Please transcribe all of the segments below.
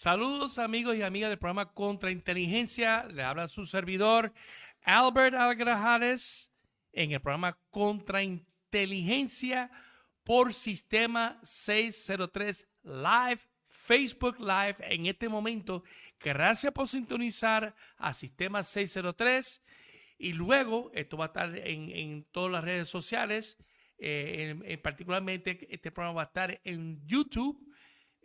Saludos amigos y amigas del programa Contrainteligencia. Le habla su servidor Albert Algrajales en el programa Contrainteligencia por Sistema 603 Live, Facebook Live en este momento. Gracias por sintonizar a Sistema 603 y luego esto va a estar en, todas las redes sociales. Eh, en, particularmente este programa va a estar en YouTube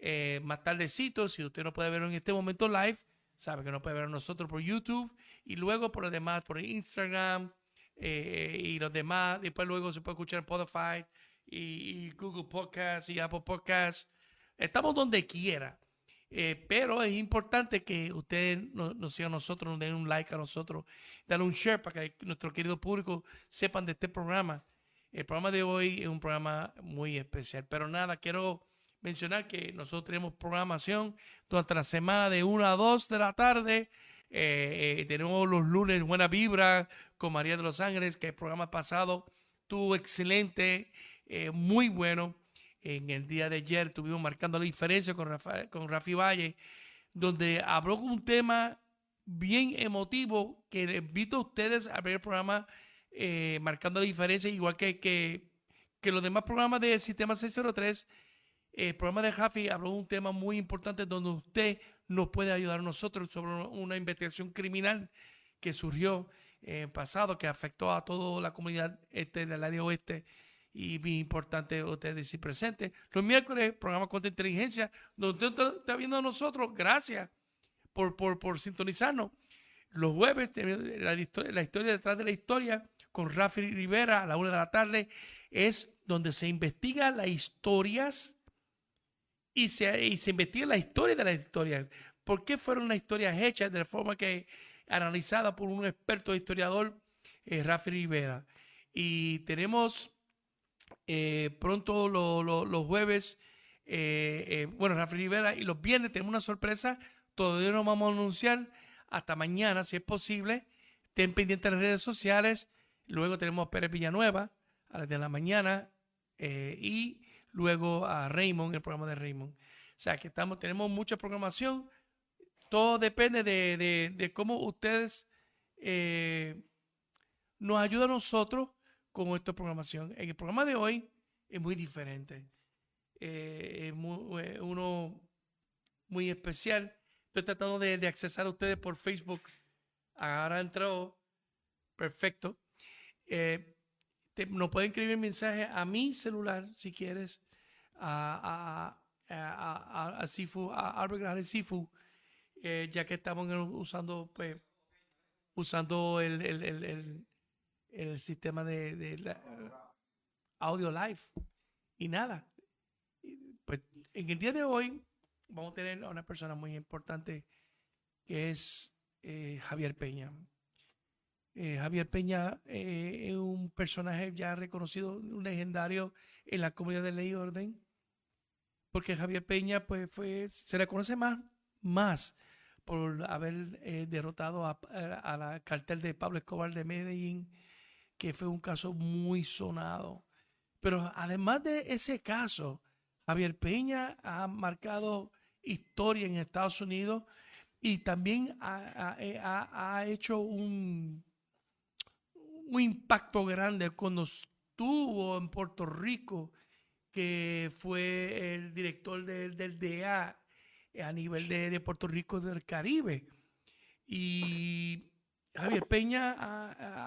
eh, más tardecito. Si usted no puede verlo en este momento live, sabe que no puede ver a nosotros por YouTube y luego por lo demás por Instagram eh, y los demás. Después luego se puede escuchar en Spotify y, Google Podcast y Apple Podcast. Estamos donde quiera. Eh, pero es importante que ustedes nos, nos sigan a nosotros, nos den un like a nosotros, dan un share para que nuestro querido público sepan de este programa. El programa de hoy es un programa muy especial. Pero nada, quiero mencionar que nosotros tenemos programación durante la semana de 1 a 2 de la tarde. Eh, eh, tenemos los lunes Buena Vibra con María de los Ángeles, que el programa pasado tuvo excelente, eh, muy bueno. En el día de ayer estuvimos marcando la diferencia con, con Rafi Valle, donde habló con un tema bien emotivo que les invito a ustedes a ver el programa marcando la diferencia, igual que, que, que los demás programas de Sistema 603 el programa de Jafi habló de un tema muy importante donde usted nos puede ayudar a nosotros sobre una investigación criminal que surgió en pasado, que afectó a toda la comunidad este del área oeste y muy importante usted decir presente. Los miércoles, programa Contra Inteligencia, donde usted está viendo a nosotros, gracias por, por, por sintonizarnos. Los jueves, la, la historia detrás de la historia con Rafi Rivera a la una de la tarde, es donde se investiga las historias y se, y se investiga la historia de las historias. ¿Por qué fueron las historias hechas de la forma que analizada por un experto historiador, eh, Rafi Rivera? Y tenemos eh, pronto los jueves, eh, eh, bueno, Rafi Rivera, y los viernes tenemos una sorpresa. Todavía no vamos a anunciar hasta mañana, si es posible. Estén pendientes de las redes sociales. Luego tenemos Pérez Villanueva a las de la mañana. y luego a Raymond, el programa de Raymond. O sea que estamos, tenemos mucha programación. Todo depende de, cómo ustedes eh, nos ayudan a nosotros con esta programación. En el programa de hoy es muy diferente. Eh, es eh, uno muy especial. Estoy tratando de, de accesar a ustedes por Facebook. Ahora entró. Perfecto. Te, nos pueden escribir mensaje a mi celular si quieres, a, a, a, Sifu, a Sifu, eh, ya que estamos usando, pues, usando el, el, el, el, sistema de, audio live. Y nada, pues en el día de hoy vamos a tener a una persona muy importante que es eh, Javier Peña. Eh, Javier Peña es un personaje ya reconocido, un legendario en la comunidad de ley y orden, porque Javier Peña pues fue, se le conoce más, más por haber eh, derrotado a, la cartel de Pablo Escobar de Medellín, que fue un caso muy sonado. Pero además de ese caso, Javier Peña ha marcado historia en Estados Unidos y también ha hecho un, un impacto grande cuando estuvo en Puerto Rico, que fue el director del, del DEA a nivel de, Puerto Rico del Caribe. Y Javier Peña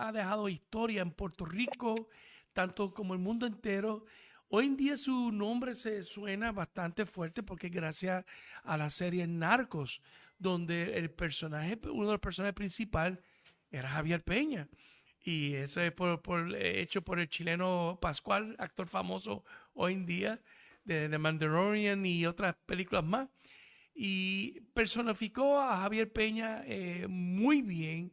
ha, dejado historia en Puerto Rico, tanto como el mundo entero. Hoy en día su nombre se suena bastante fuerte porque gracias a la serie Narcos, donde el personaje, uno de los personajes principales era Javier Peña. Y eso es por, hecho por el chileno Pascual, actor famoso hoy en día de The Mandalorian y otras películas más. Y personificó a Javier Peña eh, muy bien,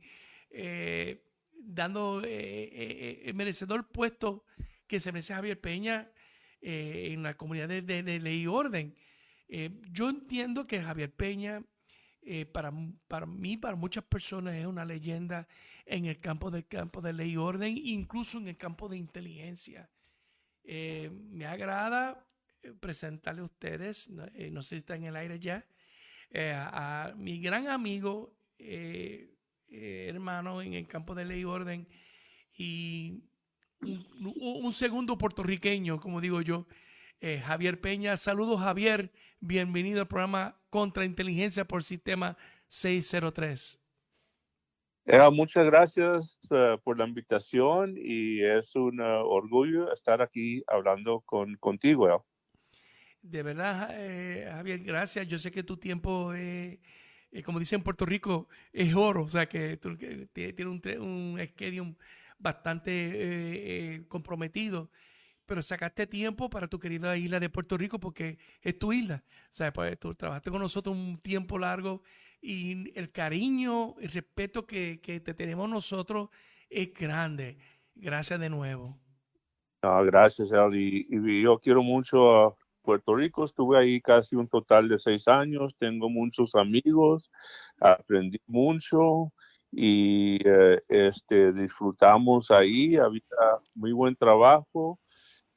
eh, dando eh, el merecedor puesto que se merece Javier Peña en la comunidad de, de ley y orden. yo entiendo que Javier Peña eh, para, para mí, para muchas personas, es una leyenda en el campo del campo de ley y orden, incluso en el campo de inteligencia. Eh, me agrada eh, presentarle a ustedes, no, sé si está en el aire ya, eh, a, mi gran amigo, eh, eh, hermano en el campo de ley y orden, y un, segundo puertorriqueño, como digo yo, Javier Peña. Saludos, Javier. Bienvenido al programa Contrainteligencia por Sistema 603. Muchas gracias por la invitación y es un orgullo estar aquí hablando con, contigo de verdad, eh, Javier, gracias. Yo sé que tu tiempo, eh, como dicen en Puerto Rico, es oro. O sea, que tú tienes un, un bastante eh, comprometido. Pero sacaste tiempo para tu querida isla de Puerto Rico porque es tu isla. O sea, pues tú trabajaste con nosotros un tiempo largo y el cariño, el respeto que, te tenemos nosotros es grande. Gracias de nuevo. gracias, Y, y, yo quiero mucho a Puerto Rico. Estuve ahí casi un total de seis años. Tengo muchos amigos, aprendí mucho y eh, este, disfrutamos ahí. Había muy buen trabajo.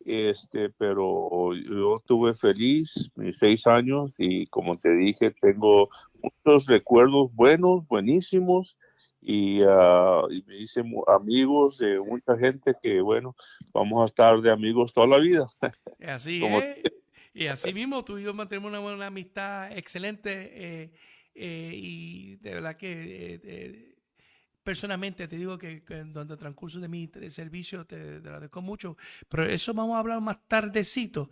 Este, pero yo estuve feliz mis seis años y como te dije, tengo muchos recuerdos buenos, buenísimos y, ah, me hice amigos de mucha gente que, bueno, vamos a estar de amigos toda la vida. Así es. Y así mismo tú y yo mantenemos una, buena amistad excelente eh, eh, y de verdad que eh, personalmente te digo que, durante el transcurso de mi servicio te, agradezco mucho, pero eso vamos a hablar más tardecito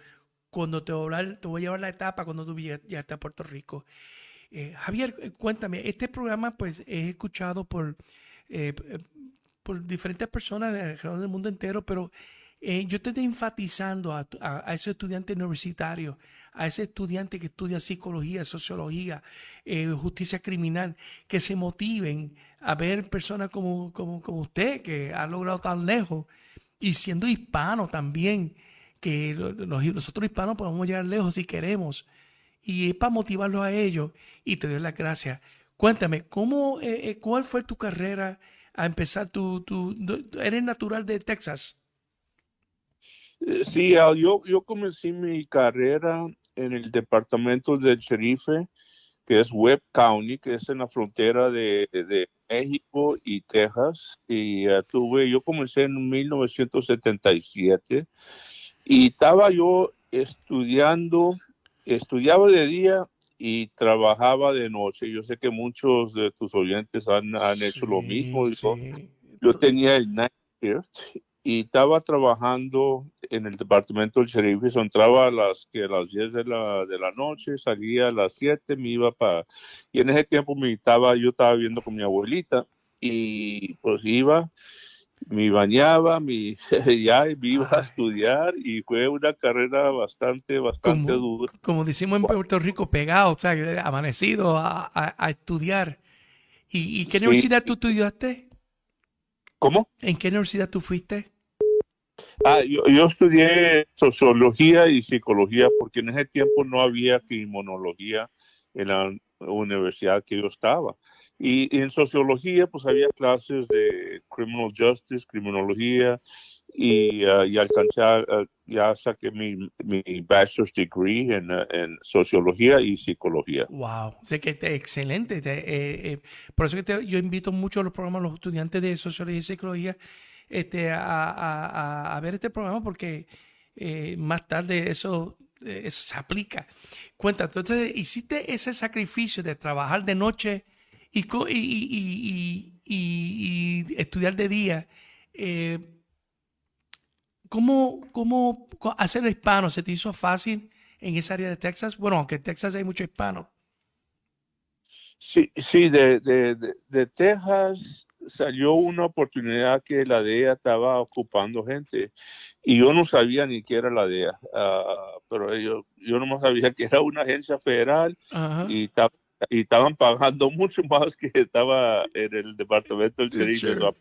cuando te voy a, hablar, te voy a llevar la etapa cuando tú estás en Puerto Rico. Javier, cuéntame, este programa pues es escuchado por, por diferentes personas alrededor del mundo entero, pero eh, yo estoy enfatizando a, ese estudiante universitario, a ese estudiante que estudia psicología, sociología, eh, justicia criminal, que se motiven a ver personas como, como, como usted, que ha logrado tan lejos, y siendo hispano también, que nosotros hispanos podemos llegar lejos si queremos. Y es para motivarlos a ellos. Y te doy las gracias. Cuéntame, ¿cómo, eh, ¿cuál fue tu carrera a empezar? Tu, tu, ¿Eres natural de Texas? Eh, sí, ah, yo, yo comencé mi carrera en el departamento del sherife, que es Webb County, que es en la frontera de, México y Texas. Y uh, tuve, yo comencé en 1977 y estaba yo estudiando, estudiaba de día y trabajaba de noche. Yo sé que muchos de tus oyentes han, han hecho lo mismo. Yo tenía el night shift y estaba trabajando en el departamento del sheriff, entraba a las, que a las 10 de la, de la noche, salía a las 7, me iba para... Y en ese tiempo me estaba, yo estaba viviendo con mi abuelita y pues iba, me bañaba, me, ya me iba a estudiar y fue una carrera bastante, bastante dura. Como decimos en Puerto Rico, pegado, o sea, amanecido a, a, estudiar. ¿Y, qué universidad tú estudiaste? ¿Cómo? ¿En qué universidad tú fuiste? Ah, yo, yo, estudié sociología y psicología porque en ese tiempo no había criminología en la universidad que yo estaba. Y, en sociología pues había clases de criminal justice, criminología y, uh, y alcancé, uh, ya saqué mi, mi bachelor's degree en, uh, en, sociología y psicología. Wow, sé que es excelente. Eh, eh, por eso que yo invito mucho a los programas a los estudiantes de sociología y psicología este, a, ver este programa porque eh, más tarde eso, eso se aplica. Cuenta, entonces hiciste ese sacrificio de trabajar de noche y, y, estudiar de día. Eh, ¿cómo, ¿Cómo hacer hispano? ¿Se te hizo fácil en esa área de Texas? Bueno, aunque en Texas hay mucho hispano. Sí, sí, de, de, de Texas salió una oportunidad que la DEA estaba ocupando gente y yo no sabía ni qué era la DEA, ah, pero yo, yo no sabía que era una agencia federal y, y, estaban pagando mucho más que estaba en el departamento del servicio.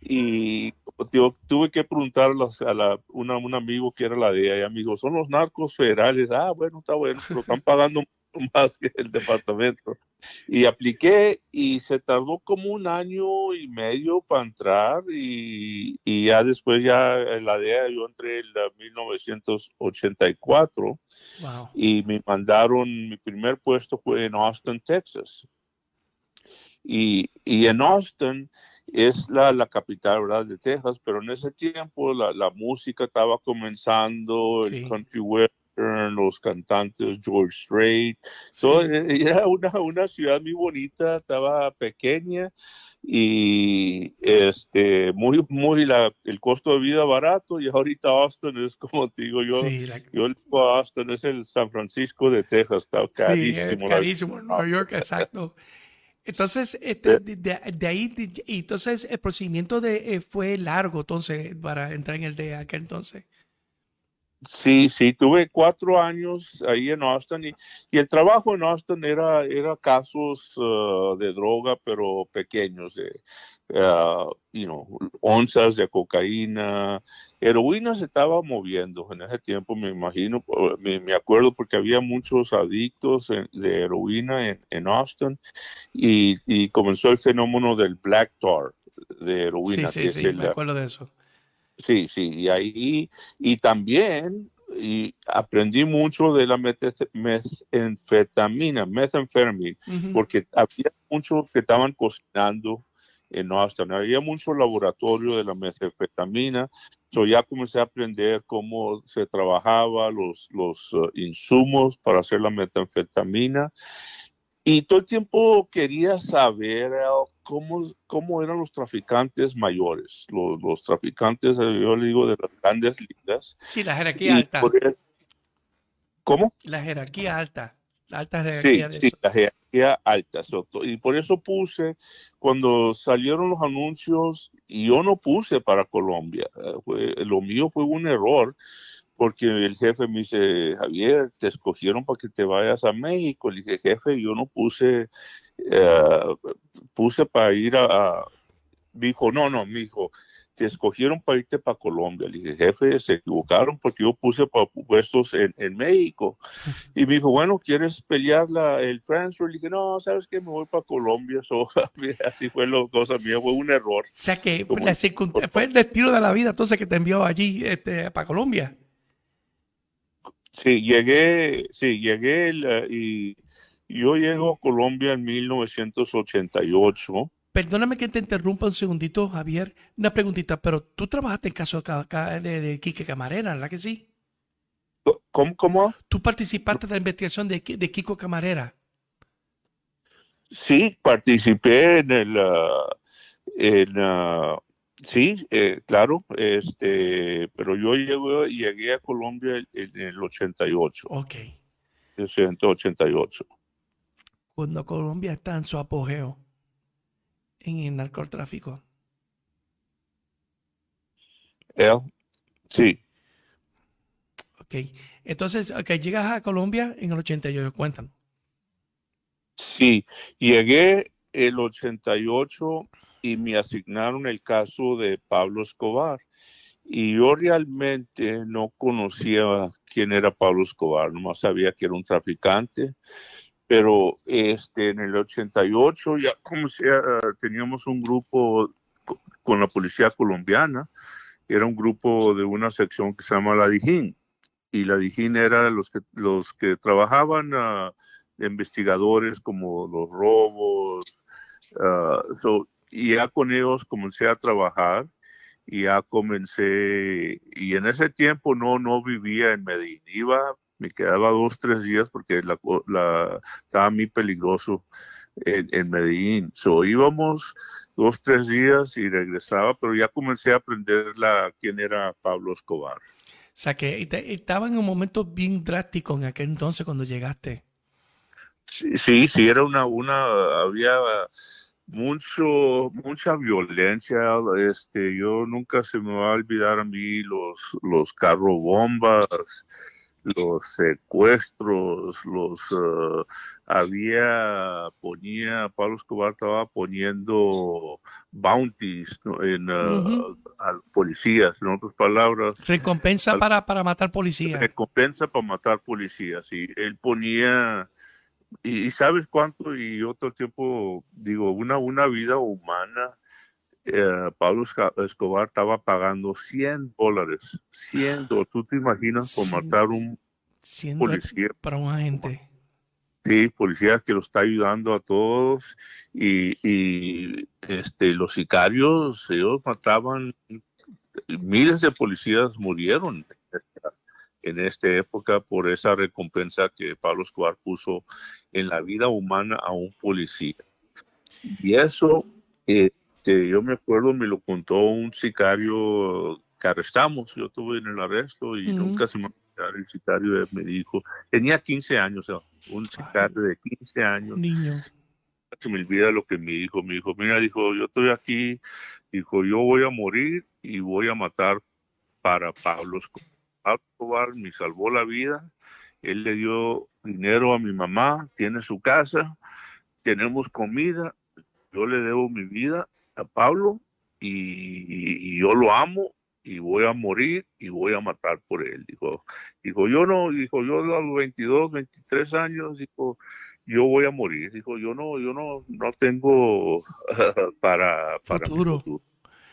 Y yo, tuve que preguntar a la, una, un amigo que era la DEA y amigo, son los narcos federales. Ah, bueno, está bueno, pero están pagando más que el departamento. Y apliqué y se tardó como un año y medio para entrar y, y ya después ya en la DEA yo entré en 1984 Wow. y me mandaron, mi primer puesto fue en Austin, Texas. Y, y en Austin es la, la capital ¿verdad? de Texas, pero en ese tiempo la, la música estaba comenzando, Sí. el country western, los cantantes George Strait, So, Sí. eh, era una, una ciudad muy bonita, estaba pequeña y este muy muy la, el costo de vida barato y ahorita Austin es como te digo yo Sí, la- yo digo Austin es el San Francisco de Texas está Sí, carísimo es carísimo Nueva York, exacto. Entonces, este, de, de- de ahí, de- entonces el procedimiento de, eh, fue largo, entonces, para entrar en el de aquel entonces. Sí, sí, tuve cuatro años ahí en Austin y, y el trabajo en Austin era, era casos uh, de droga, pero pequeños, de, uh, you know, onzas de cocaína, heroína se estaba moviendo en ese tiempo, me imagino, me, me acuerdo porque había muchos adictos en- de heroína en, en Austin y, y comenzó el fenómeno del black tar de Sí, heroína, sí, sí, el, me acuerdo de eso. Sí, sí, y ahí, y también y aprendí mucho de la metanfetamina, methamphetamine, Ujú. porque había muchos que estaban cocinando en Austin, había mucho laboratorio de la metanfetamina, so ya comencé a aprender cómo se trabajaba, los, los uh, insumos para hacer la metanfetamina, y todo el tiempo quería saber Al, cómo, cómo eran los traficantes mayores, los, los traficantes, eh, yo le digo, de las grandes ligas. Sí, la jerarquía Y alta, ¿Cómo? la jerarquía alta, la alta Sí, de sí, la jerarquía alta. Y por eso puse, cuando salieron los anuncios, y yo no puse para Colombia, eh, fue- lo mío fue un error, porque el jefe me dice, Javier, te escogieron para que te vayas a México. Le dije, jefe, yo no puse, eh, puse para ir a, a- Me dijo, no, no, me dijo, te escogieron para irte para Colombia. Le dije, jefe, se equivocaron porque yo puse para puestos en, en México. Y me dijo, bueno, ¿quieres pelear la, el transfer? Le dije, no, ¿sabes qué? Me voy para Colombia. So, así fue la cosa mía, fue un error. O sea que Como- la fue el destino de la vida entonces que te envió allí este, para Colombia. Sí, llegué, sí, llegué eh, y yo llego a Colombia en 1988. Perdóname que te interrumpa un segundito, Javier. Una preguntita, pero tú trabajaste en caso ca- ca- de, de Quique Camarera, ¿verdad que sí? ¿Cómo? cómo? Tú participaste de la investigación de, de Kiko Camarera. Sí, participé en el, ah, en, ah, sí, eh, claro, este, pero yo llegué, llegué a Colombia en, el 88, Ok. 1988. Cuando Colombia está en su apogeo en el narcotráfico. ¿Eh? Sí, Ok. Entonces, ok, llegas a Colombia en el 88, cuéntanos. sí, llegué el 88 y me asignaron el caso de Pablo Escobar. Y yo realmente no conocía quién era Pablo Escobar, nomás sabía que era un traficante. Pero este, en el 88 ya como sea, teníamos un grupo co- con la policía colombiana, era un grupo de una sección que se llama la Dijín. Y la Dijín era los que, los que trabajaban de investigadores como los robos. ah, so, y ya con ellos comencé a trabajar y ya comencé, y en ese tiempo no, no vivía en Medellín, iba, me quedaba dos, tres días porque la, la, estaba muy peligroso en, en Medellín. So, íbamos dos, tres días y regresaba, pero ya comencé a aprender la, quién era Pablo Escobar. O sea que estaba en un momento bien drástico en aquel entonces cuando llegaste. Sí, sí, sí, era una, una, había mucho, mucha violencia. Este, yo nunca se me va a olvidar a mí los, los carrobombas, los secuestros, los, eh, había, ponía, Pablo Escobar estaba poniendo bounties ¿no? en, eh, Ujú. a policías, en otras palabras, Recompensa Al- para, para matar policías. recompensa para matar policías. Y él ponía y, sabes cuánto, y el tiempo digo, una, una vida humana, eh, Pablo Escobar estaba pagando 100 dólares, 100 dólares. ¿Tú te imaginas por matar un policía? Para un agente. Sí, policía que lo está ayudando a todos y, y este, los sicarios, ellos mataban, miles de policías murieron en esta época por esa recompensa que Pablo Escobar puso en la vida humana a un policía. Y eso, este, yo me acuerdo, me lo contó un sicario que arrestamos, yo estuve en el arresto y nunca se me el sicario me dijo, tenía 15 años, un sicario de 15 años. Niño. Se me olvida lo que me dijo, me dijo, mira, dijo, yo estoy aquí, dijo, yo voy a morir y voy a matar para Pablo Escobar Escobar me salvó la vida. Él le dio dinero a mi mamá, tiene su casa, tenemos comida. Yo le debo mi vida a Pablo y, yo lo amo y voy a morir y voy a matar por él. Dijo, dijo yo no, dijo yo a los 22, 23 años, dijo, yo voy a morir. Dijo, yo no, yo no, no tengo para, para futuro.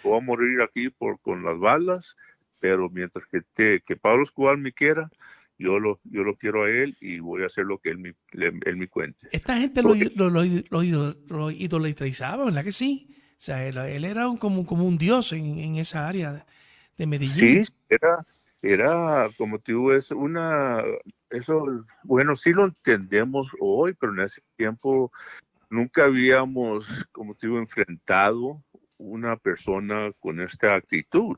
Voy a morir aquí por, con las balas pero mientras que, que Pablo Escobar me quiera, yo lo, yo lo quiero a él y voy a hacer lo que él me, él me cuente. Esta gente lo, lo, lo, lo, idolatraba, ¿verdad que sí? O sea, él, era un, como, como un dios en, en, esa área de Medellín. Sí, era, era como te digo, es una, eso, bueno, sí lo entendemos hoy, pero en ese tiempo nunca habíamos, como te digo, enfrentado una persona con esta actitud.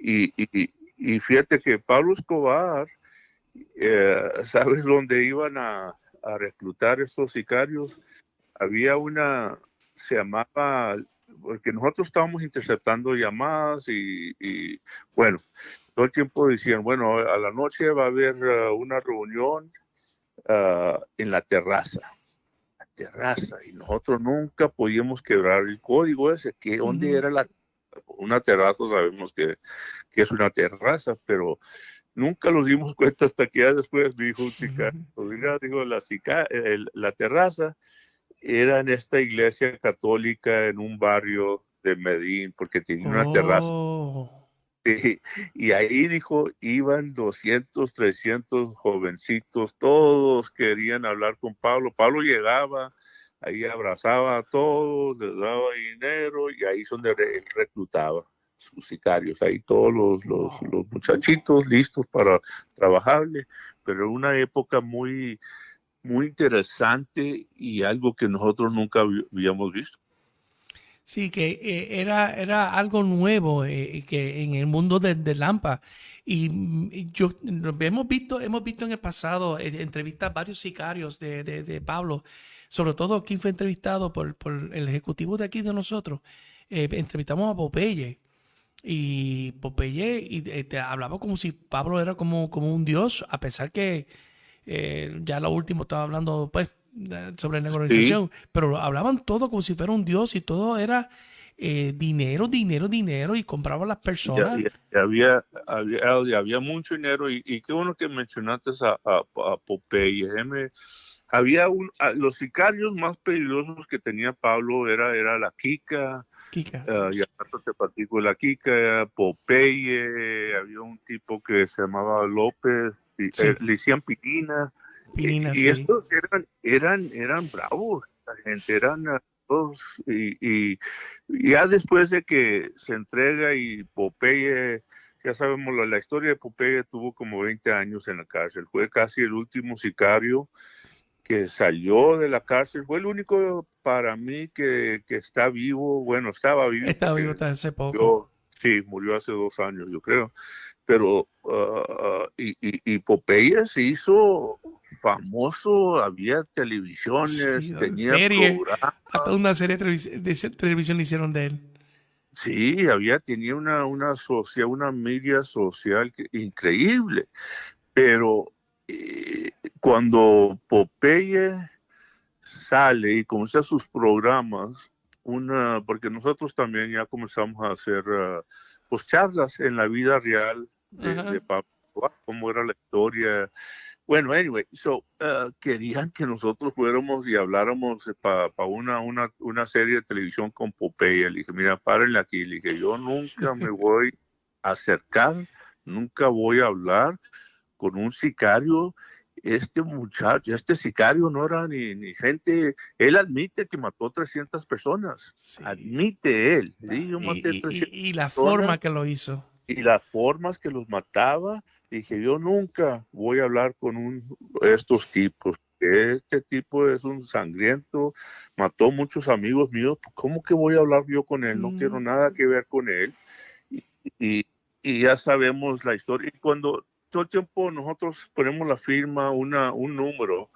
Y, y, fíjate que Pablo Escobar, eh, ¿sabes dónde iban a, a, reclutar estos sicarios? Había una, se llamaba, porque nosotros estábamos interceptando llamadas y, y bueno, todo el tiempo decían, bueno, a la noche va a haber uh, una reunión uh, en la terraza la terraza y nosotros nunca podíamos quebrar el código ese, que dónde era la una terraza, sabemos que, es una terraza, pero nunca nos dimos cuenta hasta que ya después me dijo un sicario, digo, la, la terraza era en esta iglesia católica en un barrio de Medellín, porque tenía una terraza. Oh. y ahí dijo, iban 200, 300 jovencitos, todos querían hablar con Pablo. Pablo llegaba, ahí abrazaba a todos, les daba dinero y ahí es donde él reclutaba sus sicarios, ahí todos los, los, muchachitos listos para trabajarle, pero una época muy, muy interesante y algo que nosotros nunca habíamos visto. Sí, que eh, era, era algo nuevo eh, que en el mundo de, de Lampa. Y yo hemos visto, hemos visto en el pasado eh, entrevistas varios sicarios de, de, de Pablo sobre todo quien fue entrevistado por, el ejecutivo de aquí de nosotros, eh, entrevistamos a Popeye. Y Popeye y, te hablaba como si Pablo era como, como un dios, a pesar que eh, ya lo último estaba hablando pues sobre la organización, pero hablaban todo como si fuera un dios y todo era eh, dinero, dinero, dinero y compraban las personas. había, había, había, mucho dinero y, qué bueno que mencionaste a, a, Popeye había un, los sicarios más peligrosos que tenía Pablo era, era la Kika, Kika. Uh, y aparte la Kika, Popeye, había un tipo que se llamaba López, y, eh, le decían Pirina. y, estos eran, eran, eran bravos, la gente, eran todos, y, y, ya después de que se entrega y Popeye ya sabemos la, la, historia de Popeye tuvo como 20 años en la cárcel, fue casi el último sicario que salió de la cárcel, fue el único para mí que, está vivo, bueno, estaba vivo. Estaba vivo hasta hace poco. sí, murió hace dos años, yo creo. Pero, uh, y, y, Popeye se hizo famoso, había televisiones, tenía serie, hasta una serie de televisión hicieron de él. Sí, había, tenía una, una, una media social increíble, pero eh, cuando Popeye sale y comienza sus programas, una, porque nosotros también ya comenzamos a hacer uh, pues charlas en la vida real de, Pablo, cómo era la historia Bueno, anyway, so, uh, querían que nosotros fuéramos y habláramos para una, una, una serie de televisión con Popeye. Le dije, mira, párenle aquí. Le dije, yo nunca me voy a acercar, nunca voy a hablar con un sicario. Este muchacho, este sicario no era ni, ni gente, él admite que mató 300 personas, admite él. Yo maté y, 300 y, la forma que lo hizo. Y las formas que los mataba dije, yo nunca voy a hablar con un, estos tipos. Este tipo es un sangriento, mató muchos amigos míos. ¿Cómo que voy a hablar yo con él? No quiero nada que ver con él. Y, y, ya sabemos la historia. Y cuando todo el tiempo nosotros ponemos la firma, una, un número,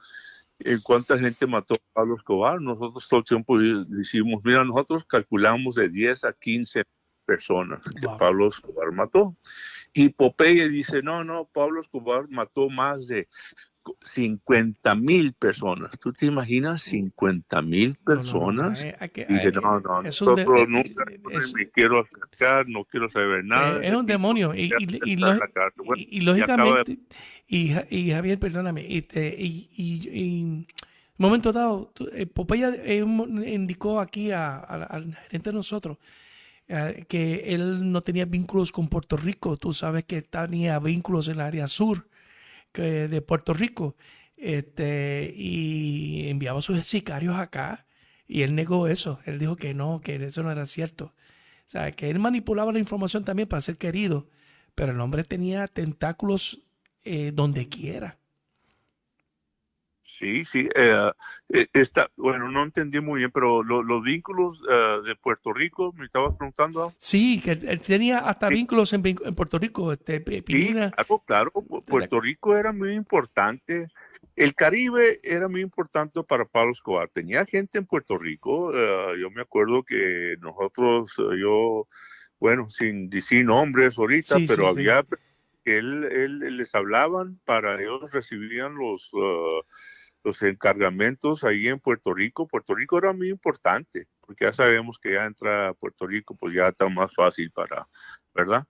en cuánta gente mató a Pablo Escobar, nosotros todo el tiempo decimos, mira, nosotros calculamos de 10 a 15 personas que Pablo Escobar mató. Y Popeye dice, no, no, Pablo Escobar mató más de 50 mil personas. ¿Tú te imaginas 50 mil personas? No, no, no, nosotros nunca me quiero acercar, no quiero saber nada. Es un demonio. Y, y, lógicamente, y, Javier, perdóname, y, un momento dado, eh, Popeye indicó aquí al gerente de nosotros eh, que él no tenía vínculos con Puerto Rico. Tú sabes que tenía vínculos en el área sur de Puerto Rico. Este, y enviaba sus sicarios acá y él negó eso. Él dijo que no, que eso no era cierto. O sea, que él manipulaba la información también para ser querido, pero el hombre tenía tentáculos eh, donde quiera. Sí, sí. Eh, eh, está, bueno, no entendí muy bien, pero los vínculos eh, de Puerto Rico, me estabas preguntando. Sí, que él tenía hasta vínculos en, Puerto Rico. Este, sí, claro, Puerto Rico era muy importante. El Caribe era muy importante para Pablo Escobar. Tenía gente en Puerto Rico. yo me acuerdo que nosotros, yo, bueno, sin decir nombres ahorita, pero había que él, él, les hablaban para ellos recibían los los encargamentos ahí en Puerto Rico. Puerto Rico era muy importante, porque ya sabemos que ya entra a Puerto Rico, pues ya está más fácil para, ¿verdad?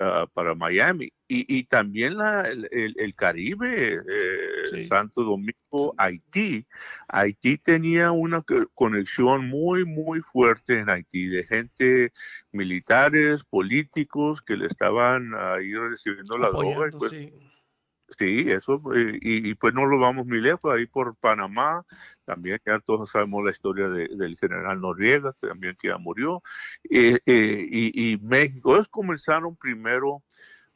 Ah, para Miami. Y, y también la, el, el, Caribe, eh, Santo Domingo, Haití. Haití tenía una conexión muy, muy fuerte en Haití, de gente militares, políticos que le estaban ahí recibiendo la droga. Pues, Sí, eso, eh, y, pues no lo vamos muy lejos, ahí por Panamá, también ya todos sabemos la historia del general Noriega, también que ya murió, eh, eh, y, México, ellos comenzaron primero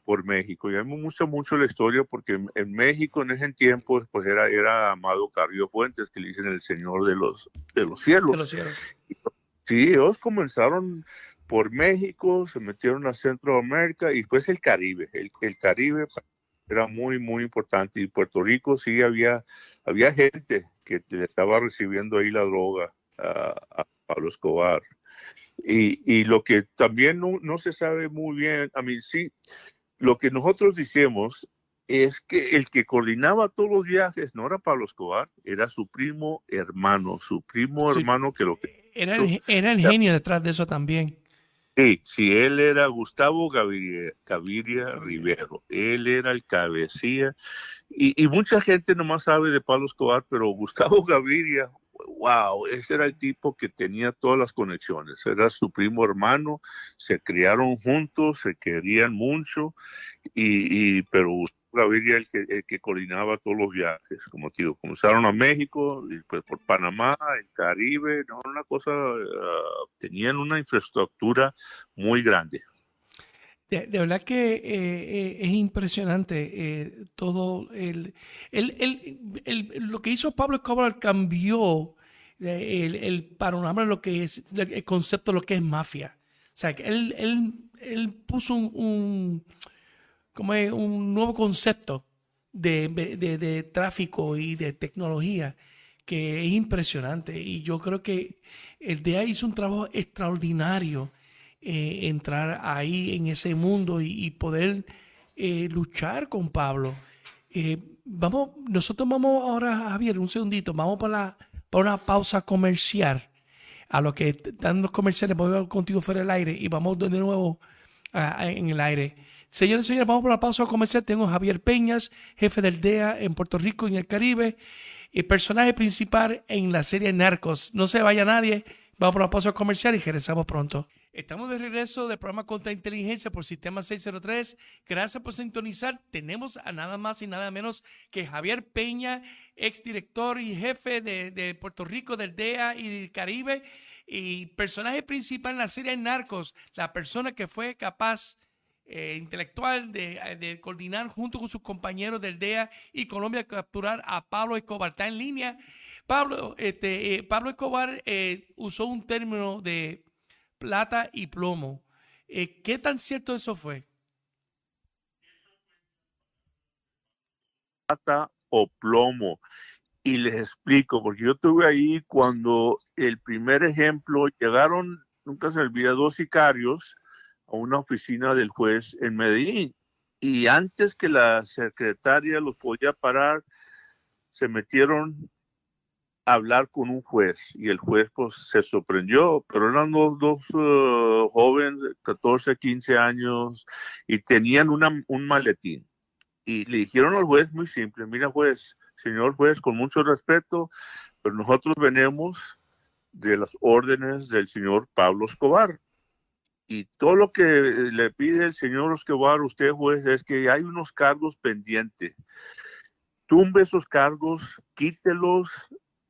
por México, y a mí me gusta mucho la historia porque en, México en ese tiempo pues era, era Amado Carrillo Fuentes, que le dicen el señor de los, de los cielos. De los cielos. Sí, ellos comenzaron por México, se metieron a Centroamérica y después el Caribe, el, el Caribe era muy, muy importante. Y Puerto Rico sí había, había gente que le estaba recibiendo ahí la droga a, Pablo Escobar. Y, y, lo que también no, no, se sabe muy bien, a mí sí, lo que nosotros decimos es que el que coordinaba todos los viajes no era Pablo Escobar, era su primo hermano, su primo hermano que lo que... Era el, era el genio detrás de eso también. Sí, sí, él era Gustavo Gaviria, Rivero, él era el cabecilla, y, mucha gente nomás sabe de Pablo Escobar, pero Gustavo Gaviria, wow, ese era el tipo que tenía todas las conexiones, era su primo hermano, se criaron juntos, se querían mucho, y, y pero Gaviria el que, el que coordinaba todos los viajes, como digo, comenzaron a México, y pues por Panamá, el Caribe, no, una cosa, ah, tenían una infraestructura muy grande. De, verdad que eh, eh, es impresionante eh, todo el, lo que hizo Pablo Escobar cambió el, panorama de lo que es el concepto de lo que es mafia. O sea, que él, él, puso un como es un nuevo concepto de, tráfico y de tecnología que es impresionante. Y yo creo que el DEA hizo un trabajo extraordinario eh, entrar ahí en ese mundo y, poder eh, luchar con Pablo. Eh, vamos, nosotros vamos ahora, Javier, un segundito, vamos para, para una pausa comercial. A lo que están los comerciales, voy a contigo fuera del aire y vamos de nuevo en el aire. Señores y señores, vamos por la pausa comercial. Tengo a Javier Peñas, jefe del DEA en Puerto Rico y en el Caribe, y personaje principal en la serie Narcos. No se vaya nadie. Vamos por la pausa comercial y regresamos pronto. Estamos de regreso del programa Contra Inteligencia por Sistema 603. Gracias por sintonizar. Tenemos a nada más y nada menos que Javier Peña, exdirector y jefe de, Puerto Rico, del DEA y del Caribe, y personaje principal en la serie Narcos, la persona que fue capaz eh, intelectual de, de, coordinar junto con sus compañeros del DEA y Colombia capturar a Pablo Escobar. Está en línea Pablo, este, eh, Pablo Escobar eh, usó un término de plata y plomo. Eh, ¿Qué tan cierto eso fue? Plata o plomo. Y les explico, porque yo estuve ahí cuando el primer ejemplo llegaron, nunca se olvida, dos sicarios a una oficina del juez en Medellín. Y antes que la secretaria los podía parar, se metieron hablar con un juez y el juez pues se sorprendió, pero eran dos, dos uh, jóvenes, 14, 15 años y tenían una, un maletín y le dijeron al juez muy simple, mira juez, señor juez, con mucho respeto, pero nosotros venimos de las órdenes del señor Pablo Escobar. Y todo lo que le pide el señor Escobar, usted juez, es que hay unos cargos pendientes tumbe esos cargos, quítelos,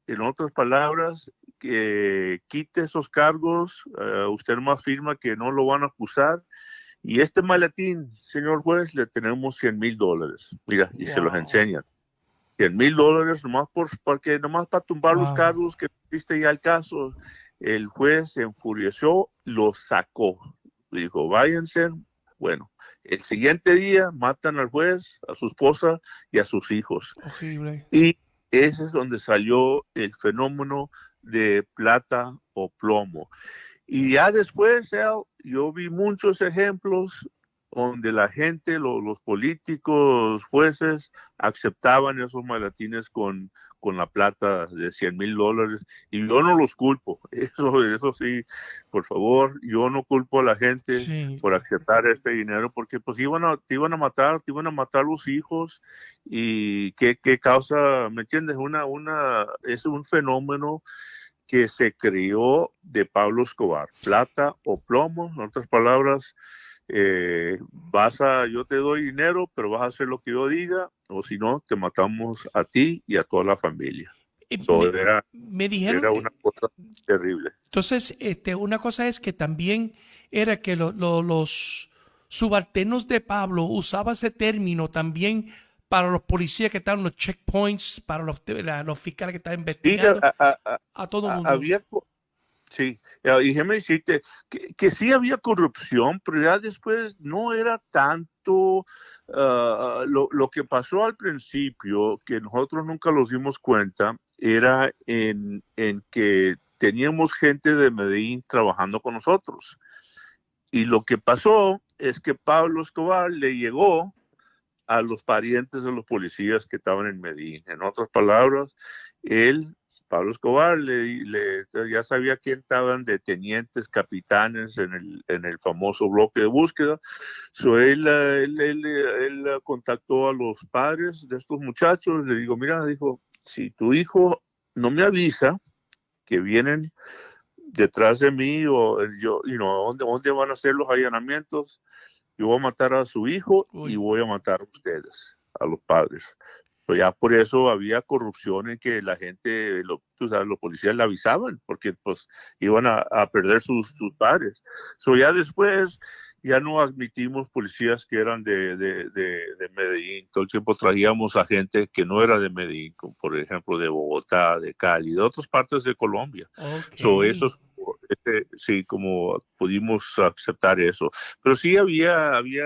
en otras palabras, que quite esos cargos, uh, usted más firma que no lo van a acusar. Y este maletín, señor juez, le tenemos 100 mil dólares. Mira, y se los enseñan. 100 mil dólares nomás por, porque nomás para tumbar los cargos que viste ya el caso. El juez se enfureció, lo sacó. Dijo, váyanse. Bueno, el siguiente día matan al juez, a su esposa y a sus hijos. Y ese es donde salió el fenómeno de plata o plomo. Y ya después, yo vi muchos ejemplos donde la gente, los políticos, jueces, aceptaban esos malatines con, con la plata de 100 mil dólares y yo no los culpo, eso, eso sí, por favor, yo no culpo a la gente por aceptar este dinero porque pues iban a, te iban a matar, te iban a matar los hijos y qué, qué causa, ¿me entiendes? Una, una, es un fenómeno que se creó de Pablo Escobar, plata o plomo, en otras palabras, eh, vas a, yo te doy dinero, pero vas a hacer lo que yo diga, o si no, te matamos a ti y a toda la familia. me, dijeron, era una cosa terrible. Entonces, este, una cosa es que también era que los subalternos de Pablo usaban ese término también para los policías que estaban en los checkpoints, para los, los fiscales que estaban investigando, a, todo el mundo. Había, Sí, y déjeme decirte que, que, sí había corrupción, pero ya después no era tanto ah, lo, lo, que pasó al principio, que nosotros nunca nos dimos cuenta, era en, en que teníamos gente de Medellín trabajando con nosotros. Y lo que pasó es que Pablo Escobar le llegó a los parientes de los policías que estaban en Medellín. En otras palabras, él Pablo Escobar le, ya sabía quién estaban de tenientes, capitanes en el, en el famoso bloque de búsqueda. So él, él, él, contactó a los padres de estos muchachos, le digo, mira, dijo, si tu hijo no me avisa que vienen detrás de mí o yo, you know, ¿dónde, ¿dónde van a ser los allanamientos? Yo voy a matar a su hijo y voy a matar a ustedes, a los padres. Pues ya por eso había corrupción en que la gente, lo, los policías le avisaban, porque pues iban a, perder sus, sus padres. So ya después ya no admitimos policías que eran de, de, de, Medellín, todo el tiempo traíamos a gente que no era de Medellín, como por ejemplo de Bogotá, de Cali, de otras partes de Colombia. So eso este, sí, como pudimos aceptar eso. Pero sí había, había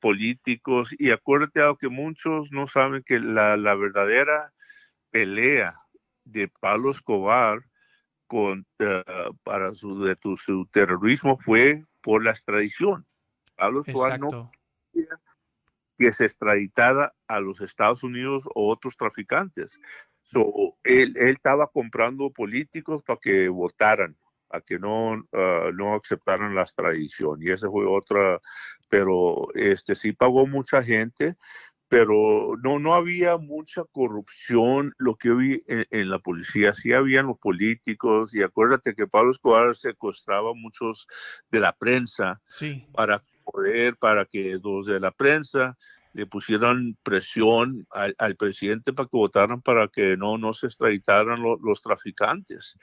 políticos, y acuérdate algo que muchos no saben que la, la verdadera pelea de Pablo Escobar con, para su, de su terrorismo fue por la extradición. Pablo Escobar no quería que se extraditara a los Estados Unidos o otros traficantes. So, él, él estaba comprando políticos para que votaran a que no, ah, no aceptaran la extradición. Y esa fue otra pero este sí pagó mucha gente, pero no, no había mucha corrupción, lo que vi en, la policía, sí habían los políticos, y acuérdate que Pablo Escobar secuestraba muchos de la prensa para poder, para que los de la prensa le pusieran presión al, presidente para que votaran para que no, no se extraditaran los traficantes.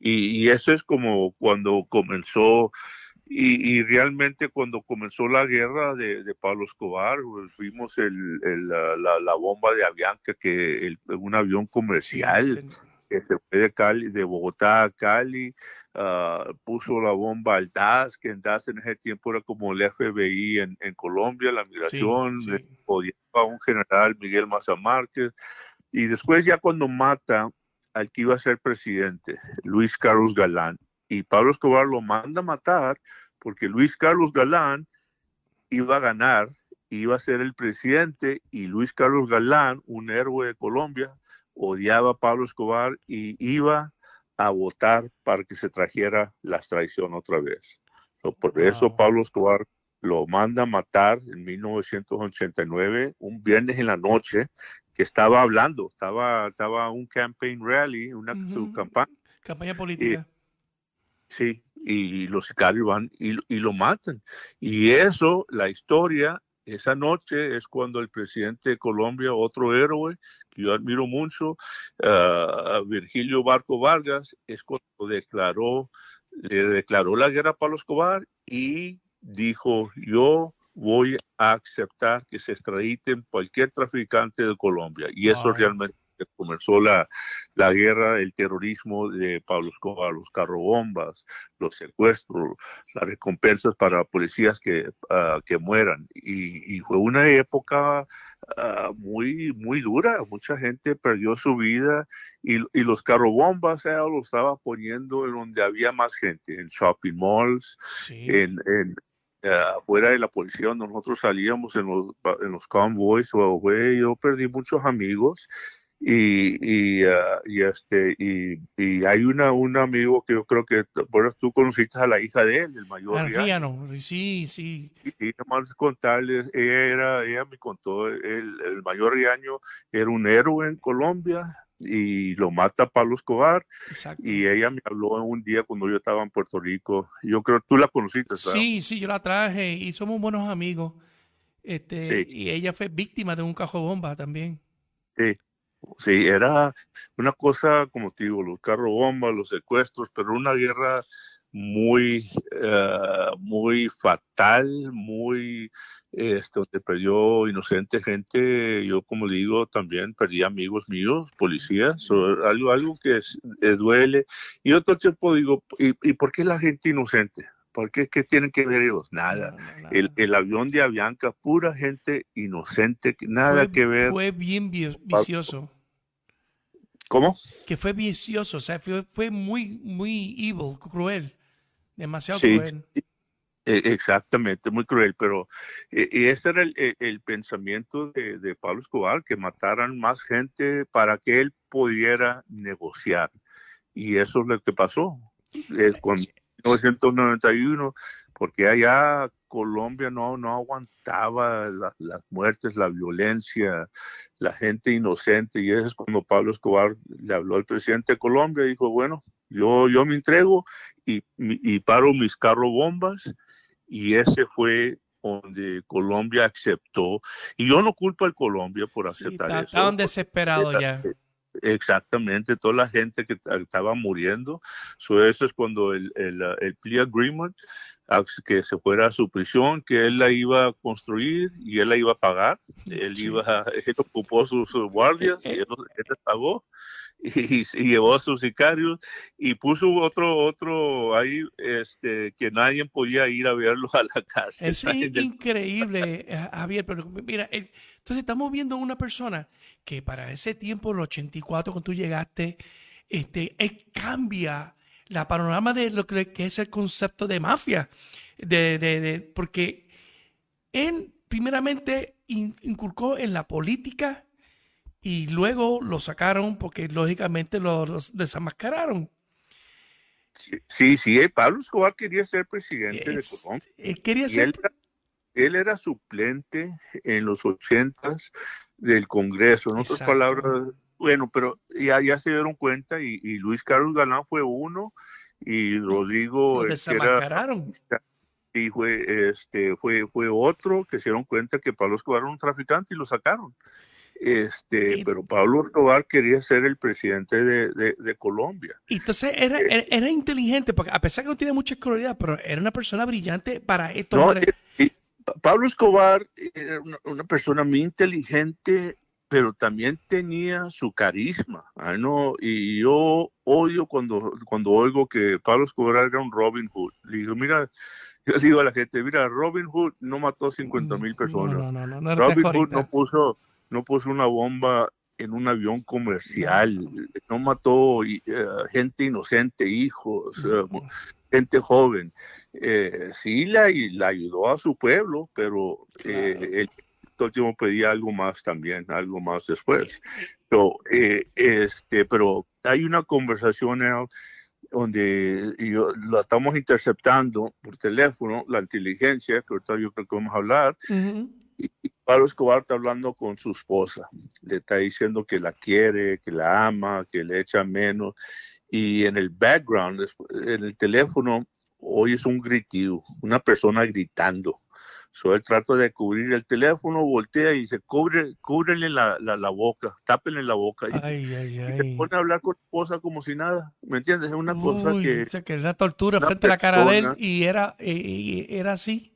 Y, eso es como cuando comenzó, y, realmente cuando comenzó la guerra de, Pablo Escobar, pues, vimos el, la, bomba de Avianca, que un avión comercial que se fue de, Cali, de Bogotá a Cali, Ah, puso la bomba al DAS, que en DAS en ese tiempo era como el FBI en, Colombia, la migración, sí, a un general Miguel Maza Márquez, y después ya cuando mata al que iba a ser presidente, Luis Carlos Galán, y Pablo Escobar lo manda a matar porque Luis Carlos Galán iba a ganar, iba a ser el presidente, y Luis Carlos Galán, un héroe de Colombia, odiaba a Pablo Escobar y iba a votar para que se trajera la extradición otra vez. por eso Pablo Escobar lo manda a matar en 1989, un viernes en la noche, que estaba hablando, estaba, estaba un campaign rally, una su campaña. Campaña política. Sí, y los sicarios van y, y, lo matan. Y eso, la historia, esa noche es cuando el presidente de Colombia, otro héroe, yo admiro mucho, uh, Virgilio Barco Vargas, es cuando declaró, le declaró la guerra a Pablo Escobar y dijo, yo voy a aceptar que se extraditen cualquier traficante de Colombia. Y eso realmente comenzó la, la guerra, el terrorismo de Pablo Escobar, los carrobombas, los secuestros, las recompensas para policías que, ah, que mueran. Y, fue una época ah, muy, muy dura. Mucha gente perdió su vida y, y los carrobombas eh, lo estaba poniendo en donde había más gente, en shopping malls, en, en afuera de la policía nosotros salíamos en los, en los convoys o yo perdí muchos amigos y, y, ah, y este y, y, hay una un amigo que yo creo que bueno, tú conociste a la hija de él el mayor Riano, sí sí. Y, más contarles ella era ella me contó el, el mayor Riaño era un héroe en Colombia y lo mata Pablo Escobar. Y ella me habló un día cuando yo estaba en Puerto Rico. Yo creo que tú la conociste sí sí yo la traje y somos buenos amigos. Este y ella fue víctima de un cajo bomba también. Sí Sí, era una cosa, como te digo, los carros bombas, los secuestros, pero una guerra muy, eh, muy fatal, muy, este, donde perdió inocente gente. Yo, como digo, también perdí amigos míos, policías, algo, algo que duele. Y otro tiempo digo, ¿y, ¿y por qué la gente inocente? ¿Por qué? ¿Qué tienen que ver ellos? Nada. El, el, avión de Avianca, pura gente inocente, nada que ver. Fue bien vicioso. ¿Cómo? Que fue vicioso, o sea, fue, fue muy, muy evil, cruel, demasiado cruel. E, exactamente, muy cruel, pero e, y ese era el, el, pensamiento de, de, Pablo Escobar, que mataran más gente para que él pudiera negociar. Y eso es lo que pasó. Eh, con 1991, porque allá Colombia no, no aguantaba las muertes, la violencia, la gente inocente. Y eso es cuando Pablo Escobar le habló al presidente de Colombia y dijo, bueno, yo, yo me entrego y, y paro mis carro bombas. Y ese fue donde Colombia aceptó. Y yo no culpo al Colombia por aceptar eso. Estaban desesperados ya. Exactamente, toda la gente que estaba muriendo. eso es cuando el, el, el plea agreement, que se fuera a su prisión, que él la iba a construir y él la iba a pagar. Él iba, él ocupó sus, guardias y él, él pagó y, llevó a sus sicarios y puso otro otro ahí este que nadie podía ir a verlo a la casa. Es increíble, eh, Javier, pero mira, entonces estamos viendo una persona que para ese tiempo, el 84, cuando tú llegaste, este, cambia la panorama de lo que es el concepto de mafia, de, de, porque él primeramente inculcó en la política y luego lo sacaron porque lógicamente lo, desamascararon. Sí, sí, Pablo Escobar quería ser presidente de Colombia. quería ser... él era suplente en los ochentas del Congreso. En otras palabras, bueno, pero ya, ya se dieron cuenta y, Luis Carlos Galán fue uno y Rodrigo y fue este fue fue otro que se dieron cuenta que Pablo Escobar era un traficante y lo sacaron. Este, pero Pablo Escobar quería ser el presidente de, de, Colombia. Entonces era, eh, era, inteligente, porque a pesar que no tiene mucha escolaridad, pero era una persona brillante para esto. Eh, Pablo Escobar era una, persona muy inteligente, pero también tenía su carisma. ¿no? Y yo odio cuando, cuando oigo que Pablo Escobar era un Robin Hood. Le digo, mira, yo digo a la gente, mira, Robin Hood no mató 50 mil personas. Robin Hood no puso no puso una bomba en un avión comercial, no mató eh, gente inocente, hijos, eh, gente joven. Eh, sí la, la, ayudó a su pueblo, pero el último pedía algo más también, algo más después. Pero, este, pero hay una conversación donde yo, la estamos interceptando por teléfono, la inteligencia, que ahorita yo creo que vamos a hablar, y Pablo Escobar está hablando con su esposa, le está diciendo que la quiere, que la ama, que le echa menos. Y en el background, en el teléfono, hoy es un gritío, una persona gritando. So, él trata de cubrir el teléfono, voltea y dice, cubre, cúbrele la, la, boca, tápenle la boca. Ay, y, ay, y se pone a hablar con la esposa como si nada, ¿me entiendes? Es una cosa que... O sea, que era tortura frente a la cara de él y era, y era así.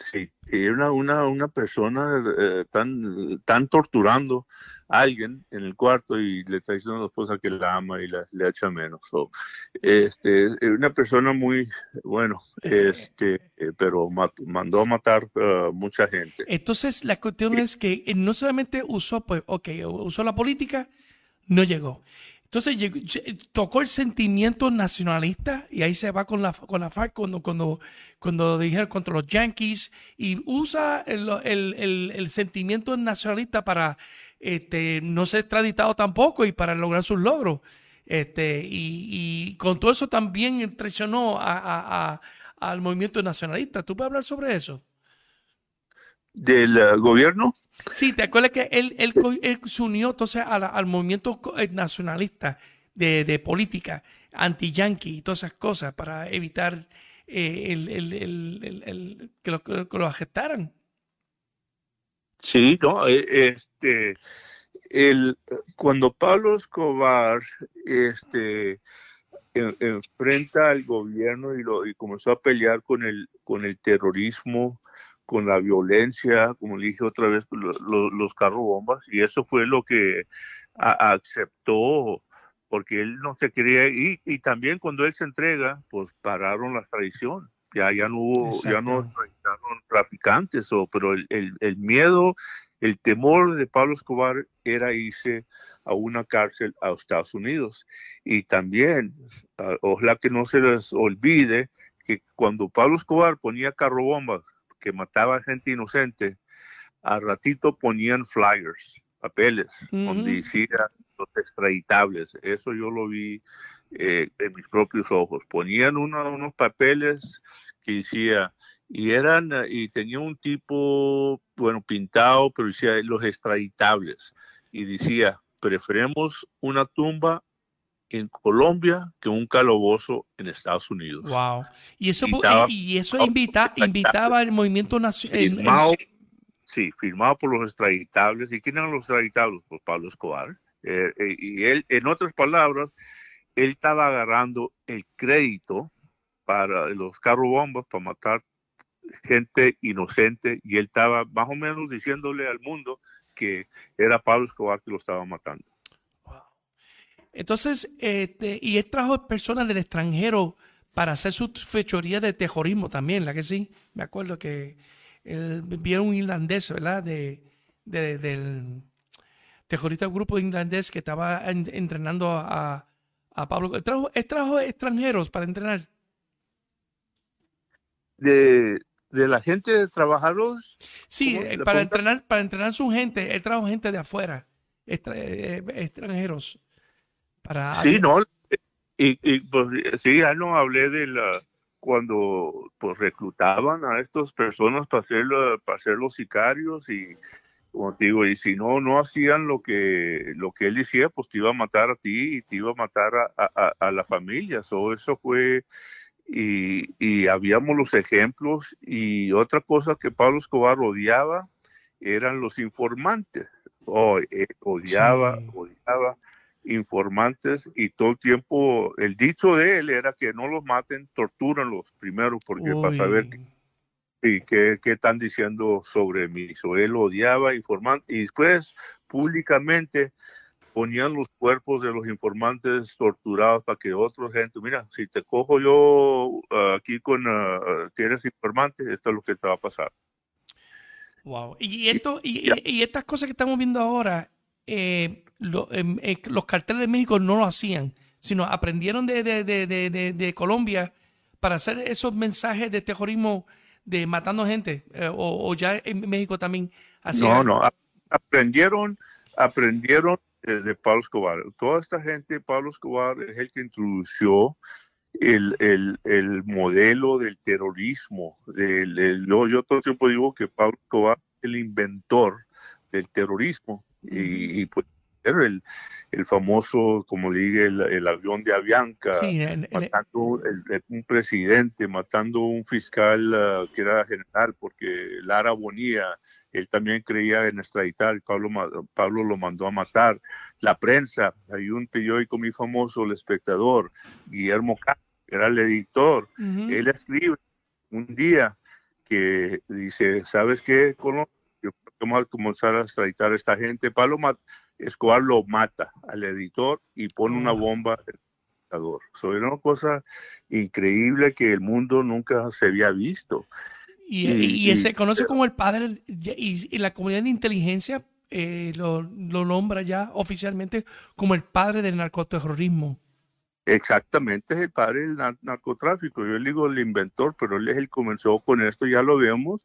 Sí, era una, una, persona eh, tan, tan torturando a alguien en el cuarto y le está diciendo a la esposa que la ama y la, le echa menos. So, este, una persona muy, bueno, este, eh, pero mandó a matar uh, mucha gente. Entonces, la cuestión es que no solamente usó, pues, ok, usó la política, no llegó. Entonces tocó el sentimiento nacionalista y ahí se va con la, con la FARC cuando, cuando, cuando dijeron contra los Yankees y usa el, el, el, sentimiento nacionalista para este, no ser extraditado tampoco y para lograr sus logros. Este, y, y con todo eso también traicionó a, a, al movimiento nacionalista. ¿Tú puedes hablar sobre eso? ¿Del eh, gobierno? Sí, te acuerdas que él, él, se unió entonces al, movimiento eh, nacionalista de, de política, anti-yankee y todas esas cosas para evitar eh, el, que, lo, que lo. Sí, no, e, este, el, cuando Pablo Escobar este, enfrenta al gobierno y, lo, y comenzó a pelear con el, con el terrorismo, con la violencia, como le dije otra vez, los carros bombas, y eso fue lo que aceptó, porque él no se quería ir, y también cuando él se entrega, pues pararon la traición, ya, ya no hubo, ya no traficantes, o, pero el, el, miedo, el temor de Pablo Escobar era irse a una cárcel a Estados Unidos. Y también, ojalá que no se les olvide que cuando Pablo Escobar ponía carro bombas que mataba gente inocente, al ratito ponían flyers, papeles, donde decía los extraditables. Eso yo lo vi eh, en mis propios ojos. Ponían unos papeles que decía, y eran, y tenía un tipo, bueno, pintado, pero decía los extraditables. Y decía, preferemos una tumba en Colombia que un calabozo en Estados Unidos. Wow. Y eso, y eso invita, invitaba al movimiento nacional. Sí, firmado por los extraditables. ¿Y quién eran los extraditables? Pues Pablo Escobar. Eh, eh, y él, en otras palabras, él estaba agarrando el crédito para los carros bombas para matar gente inocente y él estaba más o menos diciéndole al mundo que era Pablo Escobar que lo estaba matando. Entonces, este, y él trajo personas del extranjero para hacer su fechoría de terrorismo también, la que sí. Me acuerdo que él vio un irlandés, ¿verdad? De, del terrorista grupo irlandés que estaba entrenando a, Pablo. Él trajo, extranjeros para entrenar. De, de la gente de trabajadores. Sí, eh, para entrenar, para entrenar su gente, él trajo gente de afuera, eh, extranjeros sí, no, y, y pues, sí, ya no hablé de la, cuando pues reclutaban a estas personas para hacer, para ser los sicarios y como te digo, y si no, no hacían lo que, lo que él decía, pues te iba a matar a ti y te iba a matar a, a, la familia. So, eso fue, y, y, habíamos los ejemplos. Y otra cosa que Pablo Escobar odiaba eran los informantes. Oh, eh, odiaba, odiaba informantes y todo el tiempo el dicho de él era que no los maten, tortúrenlos primero porque para saber qué, qué, están diciendo sobre mí. So, él odiaba informantes y después públicamente ponían los cuerpos de los informantes torturados para que otra gente, mira, si te cojo yo ah, aquí con uh, que eres informante, esto es lo que te va a pasar. Wow. Y esto, y, y estas cosas que estamos viendo ahora, eh, em, eh, los carteles de México no lo hacían, sino aprendieron de, de, de, de, Colombia para hacer esos mensajes de terrorismo de matando gente, eh, o, ya en México también hacían. No, no, aprendieron, aprendieron de Pablo Escobar. Toda esta gente, Pablo Escobar es el que introdució el, el, el modelo del terrorismo. Yo, yo todo el tiempo digo que Pablo Escobar es el inventor del terrorismo y, pues el, el, famoso, como le dije, el, avión de Avianca, matando un presidente, matando un fiscal ah, que era general, porque Lara Bonilla, él también creía en extraditar, Pablo, Pablo lo mandó a matar. La prensa, hay un periódico muy famoso, El Espectador, Guillermo Castro, era el editor, él escribe un día que dice, ¿sabes qué, Colombia? vamos a comenzar a extraditar a esta gente. Pablo Escobar lo mata al editor y pone una bomba en el computador. So, era una cosa increíble que el mundo nunca se había visto. Y, se conoce como el padre, y, la comunidad de inteligencia eh, lo, lo, nombra ya oficialmente como el padre del narcoterrorismo. Exactamente, es el padre del narcotráfico. Yo le digo el inventor, pero él es el que comenzó con esto, ya lo vemos.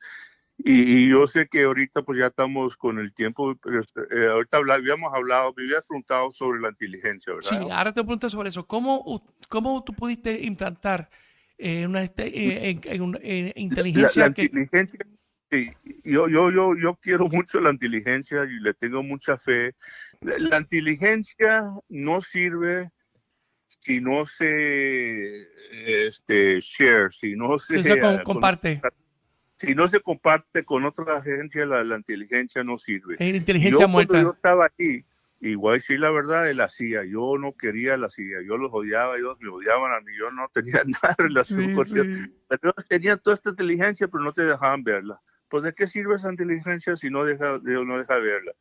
Y, yo sé que ahorita pues ya estamos con el tiempo, eh, ahorita habíamos hablado, me habías preguntado sobre la inteligencia, ¿verdad? Sí, ahora te pregunto sobre eso. ¿Cómo, cómo tú pudiste implantar eh, una este, eh, en, inteligencia? La, inteligencia, sí, yo, yo, yo, yo quiero mucho la inteligencia y le tengo mucha fe. La, inteligencia no sirve si no se este, share, si no se, comparte si no se comparte con otra agencia, la, la inteligencia no sirve. La inteligencia yo, muerta. Cuando yo estaba aquí, igual sí la verdad de la CIA, yo no quería la CIA, yo los odiaba, ellos me odiaban a mí, yo no tenía nada en relación con ellos. Tenían toda esta inteligencia, pero no te dejaban verla. Pues de qué sirve esa inteligencia si no deja, no deja verla.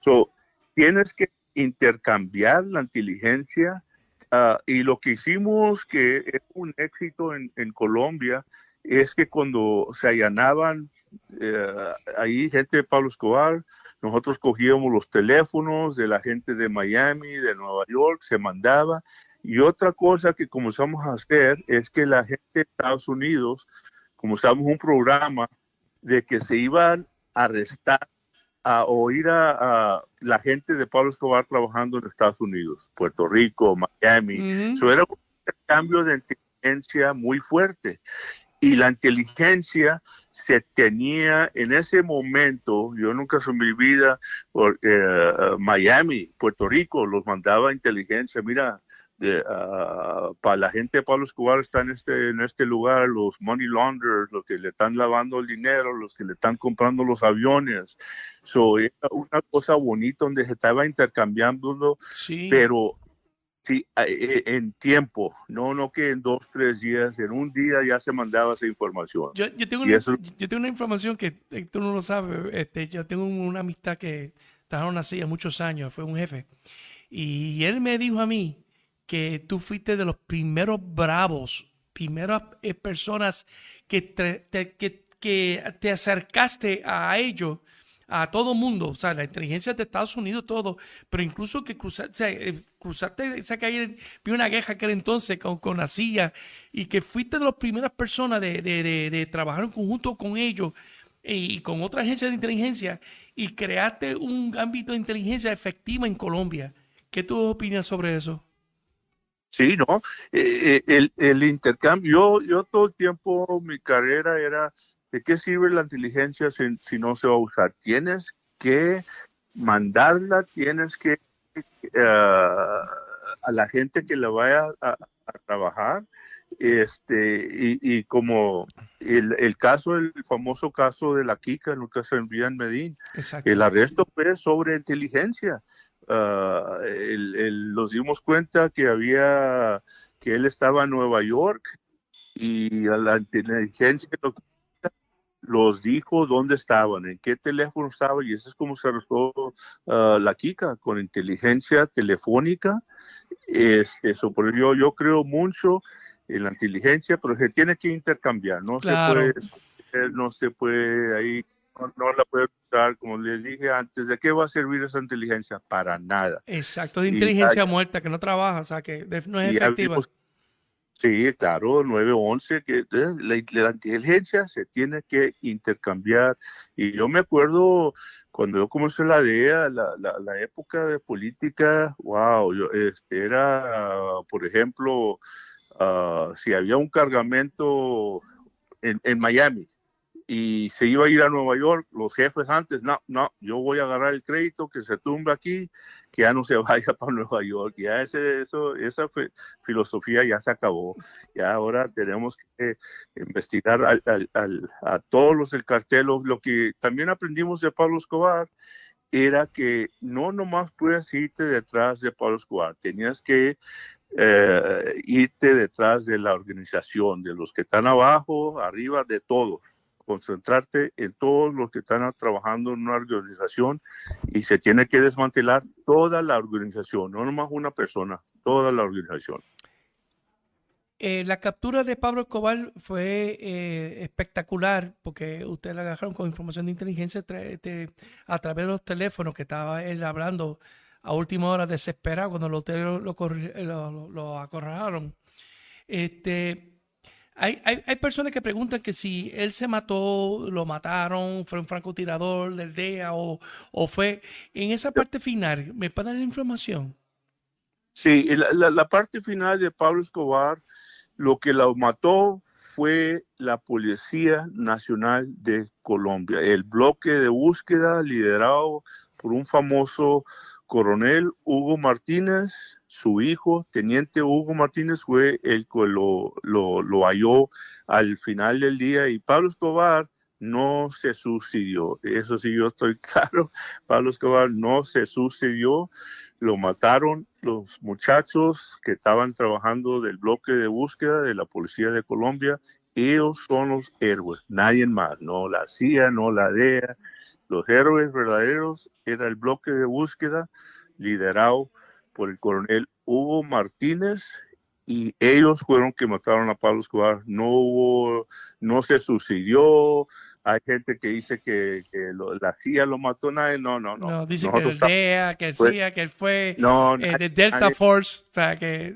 So, tienes que intercambiar la inteligencia uh, y lo que hicimos que es un éxito en, en Colombia es que cuando se allanaban eh, ahí gente de Pablo Escobar, nosotros cogíamos los teléfonos de la gente de Miami, de Nueva York, se mandaba. Y otra cosa que comenzamos a hacer es que la gente de Estados Unidos, comenzamos un programa de que se iban a arrestar a oír a, la gente de Pablo Escobar trabajando en Estados Unidos, Puerto Rico, Miami. Eso era un cambio de inteligencia muy fuerte y la inteligencia se tenía en ese momento, yo nunca en mi vida, porque eh, Miami, Puerto Rico, los mandaba inteligencia, mira, ah, para la gente de Pablo Escobar está en este, en este lugar, los money launderers, los que le están lavando el dinero, los que le están comprando los aviones. So, era una cosa bonita donde se estaba intercambiando, pero Sí, e, en tiempo, no, no que en dos, tres días, en un día ya se mandaba esa información. Yo, tengo, una, yo tengo una información que eh, tú no lo sabes, este, yo tengo una amistad que trabajaron así hace muchos años, fue un jefe, y él me dijo a mí que tú fuiste de los primeros bravos, primeras eh, personas que que, que te acercaste a ellos a todo mundo, o sea, la inteligencia de Estados Unidos, todo, pero incluso que cruzar, o sea, eh, cruzaste, que ayer vi una queja aquel entonces con, con la CIA y que fuiste de las primeras personas de, de, de, trabajar en conjunto con ellos y con otra agencia de inteligencia y creaste un ámbito de inteligencia efectiva en Colombia. ¿Qué tú opinas sobre eso? Sí, no, eh, el, el, intercambio, yo, yo todo el tiempo, mi carrera era, ¿de qué sirve la inteligencia si, si no se va a usar? Tienes que mandarla, tienes que a la gente que la vaya a, trabajar. Este, y, como el, el, caso, el famoso caso de la Kika, lo que se envía en Medellín, el arresto fue sobre inteligencia. Uh, el, nos dimos cuenta que había, que él estaba en Nueva York y a la inteligencia los dijo dónde estaban, en qué teléfono estaban, y eso es como se arrestó uh, la Kika, con inteligencia telefónica. Este, eso, yo, yo creo mucho en la inteligencia, pero se tiene que intercambiar, no se puede, no se puede ahí, no, la puede usar, como les dije antes, ¿de qué va a servir esa inteligencia? Para nada. Exacto, de inteligencia muerta que no trabaja, o sea, que no es efectiva. Sí, claro, 911, que la, la, inteligencia se tiene que intercambiar. Y yo me acuerdo cuando yo comencé la DEA, la, la, época de política, wow, yo, este, era, por ejemplo, uh, si había un cargamento en, en Miami, y se iba a ir a Nueva York, los jefes antes, no, no, yo voy a agarrar el crédito que se tumba aquí, que ya no se vaya para Nueva York, ya ese, eso, esa filosofía ya se acabó, ya ahora tenemos que investigar a todos los del cartel, lo, que también aprendimos de Pablo Escobar, era que no nomás puedes irte detrás de Pablo Escobar, tenías que eh, irte detrás de la organización, de los que están abajo, arriba, de todos concentrarte en todos los que están trabajando en una organización y se tiene que desmantelar toda la organización, no nomás una persona, toda la organización. Eh, la captura de Pablo Escobar fue eh, espectacular porque ustedes la agarraron con información de inteligencia a través de los teléfonos que estaba él hablando a última hora desesperado cuando los lo, lo, lo, acorralaron. Este, hay, hay, personas que preguntan que si él se mató, lo mataron, fue un francotirador del DEA o, o fue en esa parte final. ¿Me puede dar la información? Sí, la, la, parte final de Pablo Escobar, lo que lo mató fue la Policía Nacional de Colombia, el bloque de búsqueda liderado por un famoso coronel Hugo Martínez, su hijo, teniente Hugo Martínez, fue el que lo, lo, halló al final del día y Pablo Escobar no se suicidió. Eso sí, yo estoy claro, Pablo Escobar no se suicidió, lo mataron los muchachos que estaban trabajando del bloque de búsqueda de la Policía de Colombia. Ellos son los héroes, nadie más, no la CIA, no la DEA. Los héroes verdaderos era el bloque de búsqueda liderado por el coronel Hugo Martínez y ellos fueron que mataron a Pablo Escobar. No hubo, no se sucedió. Hay gente que dice que, la CIA lo mató, nadie, no, no, no. No, dice que el DEA, que el CIA, que él fue eh, de Delta Force, o sea que...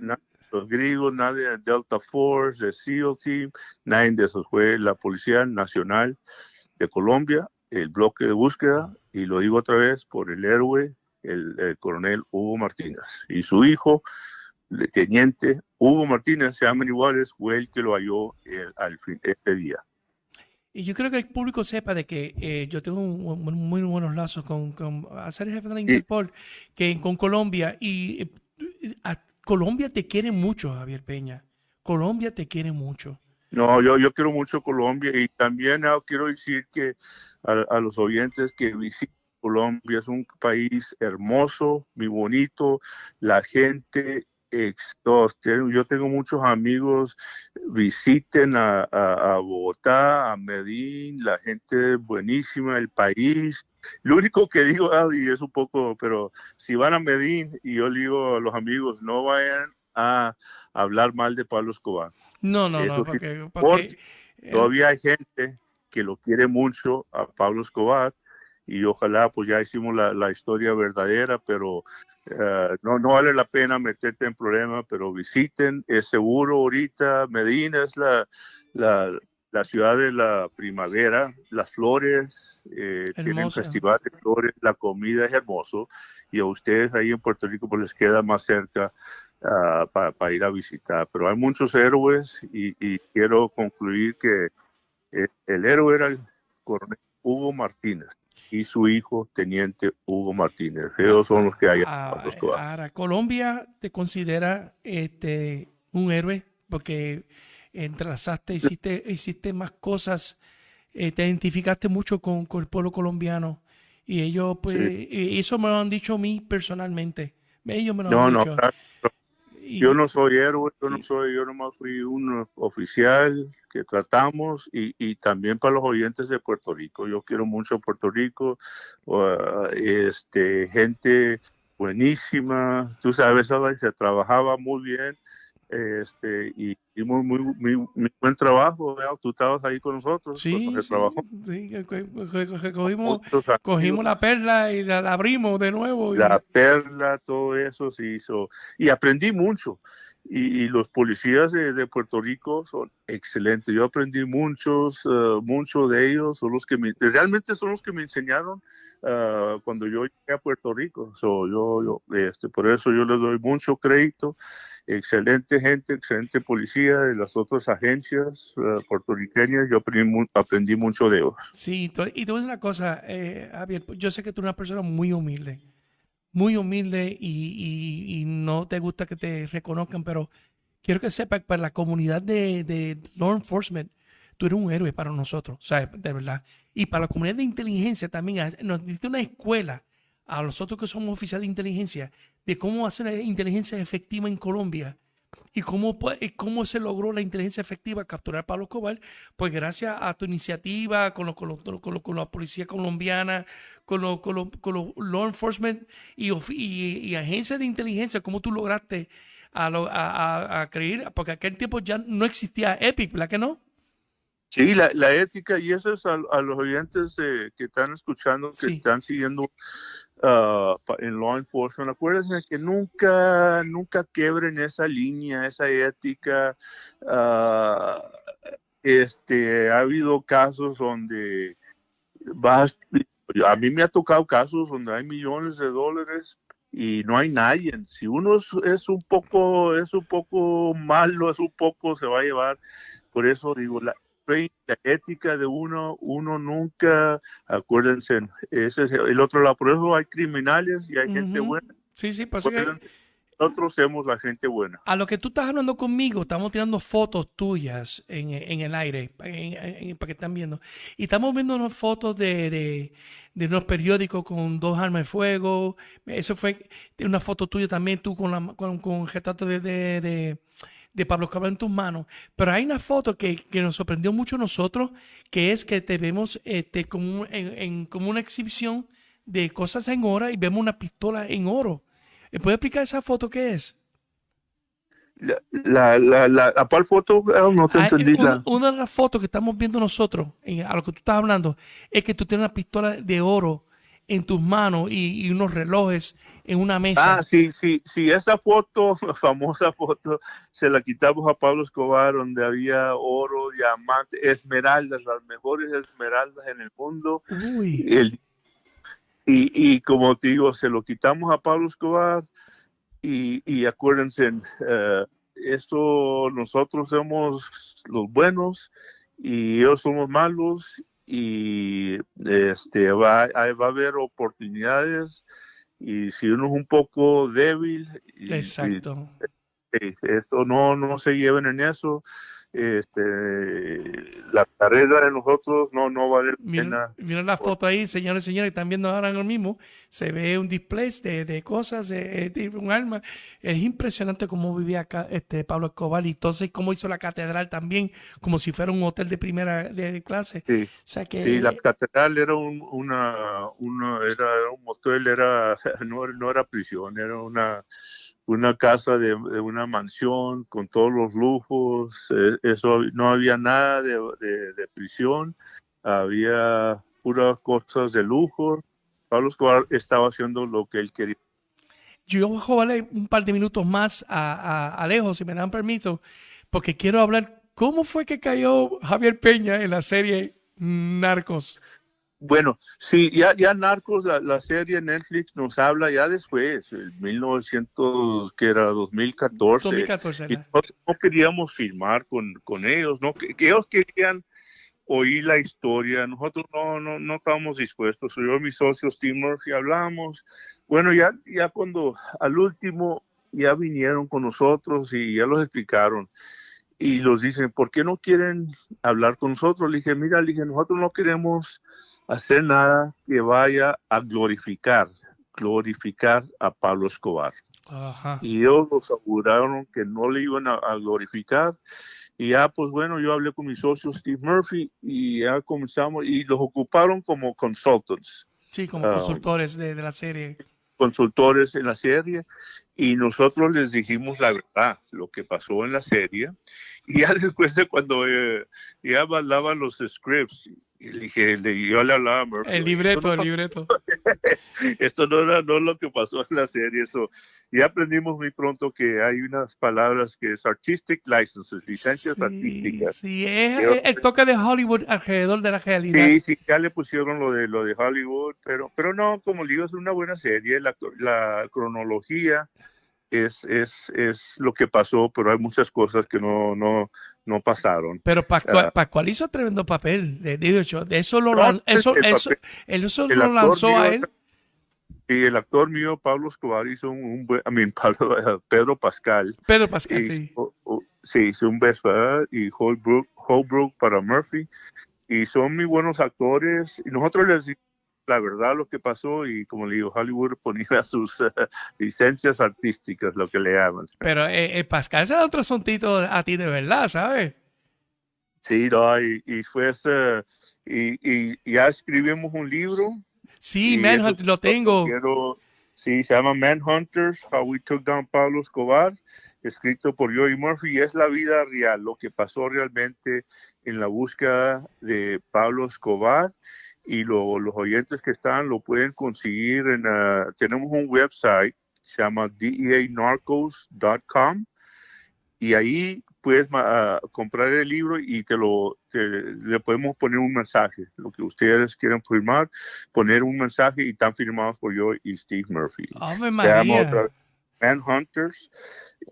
los griegos, nadie de Delta Force, de SEAL Team, nadie de esos fue la Policía Nacional de Colombia, el bloque de búsqueda, y lo digo otra vez, por el héroe el, coronel Hugo Martínez. Y su hijo, el teniente Hugo Martínez, se llaman iguales, fue el que lo halló eh, al fin, este día. Y yo creo que el público sepa de que eh, yo tengo muy buenos lazos con, con ser jefe de la Interpol, que con Colombia, y eh, Colombia te quiere mucho, Javier Peña. Colombia te quiere mucho. No, yo, yo quiero mucho Colombia y también ah, quiero decir que a, a los oyentes que visiten Colombia es un país hermoso, muy bonito, la gente yo tengo muchos amigos, visiten a, Bogotá, a Medellín, la gente buenísima, el país. Lo único que digo, y es un poco, pero si van a Medellín, y yo digo a los amigos, no vayan a hablar mal de Pablo Escobar. No, no, no, porque, todavía hay gente que lo quiere mucho a Pablo Escobar y ojalá pues ya hicimos la, la historia verdadera, pero eh, no, no vale la pena meterte en problemas, pero visiten, es seguro ahorita, Medina es la, la, la ciudad de la primavera, las flores, eh, tienen festival de flores, la comida es hermoso y a ustedes ahí en Puerto Rico pues les queda más cerca ah, para ir a visitar. Pero hay muchos héroes y, quiero concluir que eh, el héroe era el coronel Hugo Martínez y su hijo, teniente Hugo Martínez. Ellos son los que hay. Ah, ahora, Colombia te considera este, un héroe porque entrelazaste, hiciste, hiciste más cosas, eh, te identificaste mucho con, el pueblo colombiano y ellos, pues, eso me lo han dicho a mí personalmente. Ellos me lo han dicho. Yo no soy héroe, yo no soy, yo nomás fui un oficial que tratamos y, y, también para los oyentes de Puerto Rico. Yo quiero mucho Puerto Rico, este, gente buenísima, tú sabes, se trabajaba muy bien este, y, muy, muy, muy, buen trabajo, tú estabas ahí con nosotros. Sí, sí, cogimos, cogimos la perla y la, abrimos de nuevo. La perla, todo eso se hizo. Y aprendí mucho. Y, los policías de, Puerto Rico son excelentes. Yo aprendí muchos, uh, muchos de ellos, son los que realmente son los que me enseñaron uh, cuando yo llegué a Puerto Rico. So, yo, yo, este, por eso yo les doy mucho crédito excelente gente, excelente policía de las otras agencias uh, puertorriqueñas. Yo aprendí, mucho de ellos. Sí, y a decir una cosa, eh, Javier, yo sé que tú eres una persona muy humilde, muy humilde y, no te gusta que te reconozcan, pero quiero que sepas que para la comunidad de, de law enforcement, tú eres un héroe para nosotros, ¿sabes? De verdad. Y para la comunidad de inteligencia también, nos diste una escuela a nosotros que somos oficiales de inteligencia de cómo hacer inteligencia efectiva en Colombia y cómo, cómo se logró la inteligencia efectiva capturar a Pablo Escobar, pues gracias a tu iniciativa con, con, con, la policía colombiana, con, los law enforcement y, y, agencias de inteligencia, cómo tú lograste a, creer, porque aquel tiempo ya no existía EPIC, ¿verdad que no? Sí, la, ética, y eso es a, los oyentes que están escuchando, que están siguiendo Uh, en law enforcement, acuérdense que nunca, nunca quebren esa línea, esa ética. Uh, este, ha habido casos donde vas, a mí me ha tocado casos donde hay millones de dólares y no hay nadie. Si uno es, un poco, es un poco malo, es un poco, se va a llevar. Por eso digo, la, la ética de uno, uno nunca, acuérdense, ese es el otro lado, por eso hay criminales y hay gente buena. Sí, sí, pues nosotros somos la gente buena. A lo que tú estás hablando conmigo, estamos tirando fotos tuyas en, el aire, para que están viendo. Y estamos viendo unas fotos de, de, de, unos periódicos con dos armas de fuego. Eso fue una foto tuya también, tú con, la, con, con retrato de de Pablo Cabral en tus manos. Pero hay una foto que, que, nos sorprendió mucho a nosotros, que es que te vemos este, como, en, como una exhibición de cosas en oro y vemos una pistola en oro. ¿Puede explicar esa foto qué es? La, la, la, cuál foto? No te ah, entendí. Una, de las fotos que estamos viendo nosotros, a lo que tú estás hablando, es que tú tienes una pistola de oro en tus manos y, y unos relojes en una mesa. Ah, sí, sí, sí, esa foto, famosa foto, se la quitamos a Pablo Escobar, donde había oro, diamante, esmeraldas, las mejores esmeraldas en el mundo. y, y, como te digo, se lo quitamos a Pablo Escobar y, y acuérdense, uh, esto nosotros somos los buenos y ellos somos malos y este va, va a haber oportunidades y si uno es un poco débil, y, Exacto. esto no, no se lleven en eso, este, la carrera de nosotros no, no vale la pena. Miren la foto ahí, señores y señores, que están viendo ahora lo mismo. Se ve un display de, de cosas, de, un arma. Es impresionante cómo vivía acá este Pablo Escobar y entonces cómo hizo la catedral también, como si fuera un hotel de primera de clase. Sí, que, la catedral era un, una, era un hotel, era, no, no era prisión, era una una casa de, una mansión con todos los lujos, eh, eso no había nada de, prisión, había puras cosas de lujo. Pablo Escobar estaba haciendo lo que él quería. Yo voy un par de minutos más a, a, lejos, si me dan permiso, porque quiero hablar cómo fue que cayó Javier Peña en la serie Narcos. Bueno, sí, ya, ya Narcos, la, la, serie Netflix nos habla ya después, en 1900, que era 2014. 2014 y nosotros no queríamos filmar con, con ellos, no, que, que ellos querían oír la historia, nosotros no, no, no estábamos dispuestos. Yo y mis socios Tim Murphy hablamos. Bueno, ya, ya cuando al último ya vinieron con nosotros y ya los explicaron y los dicen, ¿por qué no quieren hablar con nosotros? Le dije, mira, le dije, nosotros no queremos hacer nada que vaya a glorificar, glorificar a Pablo Escobar. Ajá. Y ellos nos aseguraron que no le iban a, a, glorificar. Y ya, pues bueno, yo hablé con mi socio Steve Murphy y ya comenzamos y los ocuparon como consultants. Sí, como uh, consultores de, de la serie. Consultores en la serie. Y nosotros les dijimos la verdad, lo que pasó en la serie. Y ya después de cuando eh, ya mandaban los scripts, y le dije, le, yo le hablaba a Murphy. El libreto, no, el libreto. esto no era no lo que pasó en la serie, eso. Y aprendimos muy pronto que hay unas palabras que es artistic licenses, licencias sí, artísticas. Sí, es el, el, toque de Hollywood alrededor de la realidad. Sí, sí, ya le pusieron lo de lo de Hollywood, pero, pero no, como digo, es una buena serie, la, la cronología es, es, es lo que pasó, pero hay muchas cosas que no, no, no pasaron. Pero Pascual, uh, Pascual hizo tremendo papel, de, de hecho, eso lo, eso, el eso, papel, eso lo lanzó mío, a él. Y el actor mío, Pablo Escobar, hizo un, un buen, I mean, Pablo, Pedro Pascal. Pedro Pascal, y, sí. O, o, sí, hizo un beso y Holbrook, Holbrook para Murphy. Y son muy buenos actores. Y nosotros les la verdad lo que pasó y como le digo, Hollywood ponía sus uh, licencias artísticas, lo que le llaman. Pero eh, eh, Pascal se da otro asuntito a ti de verdad, ¿sabes? Sí, no, y, y fue ese, y, y, ya escribimos un libro. Sí, Manhunt, lo tengo. Quiero, sí, se llama Manhunters, How We Took Down Pablo Escobar, escrito por Joey Murphy, y es la vida real, lo que pasó realmente en la búsqueda de Pablo Escobar y lo, los oyentes que están lo pueden conseguir en uh, tenemos un website se llama deanarcos.com y ahí puedes uh, comprar el libro y te lo te, le podemos poner un mensaje lo que ustedes quieran firmar poner un mensaje y están firmados por yo y Steve Murphy Ave María. Manhunters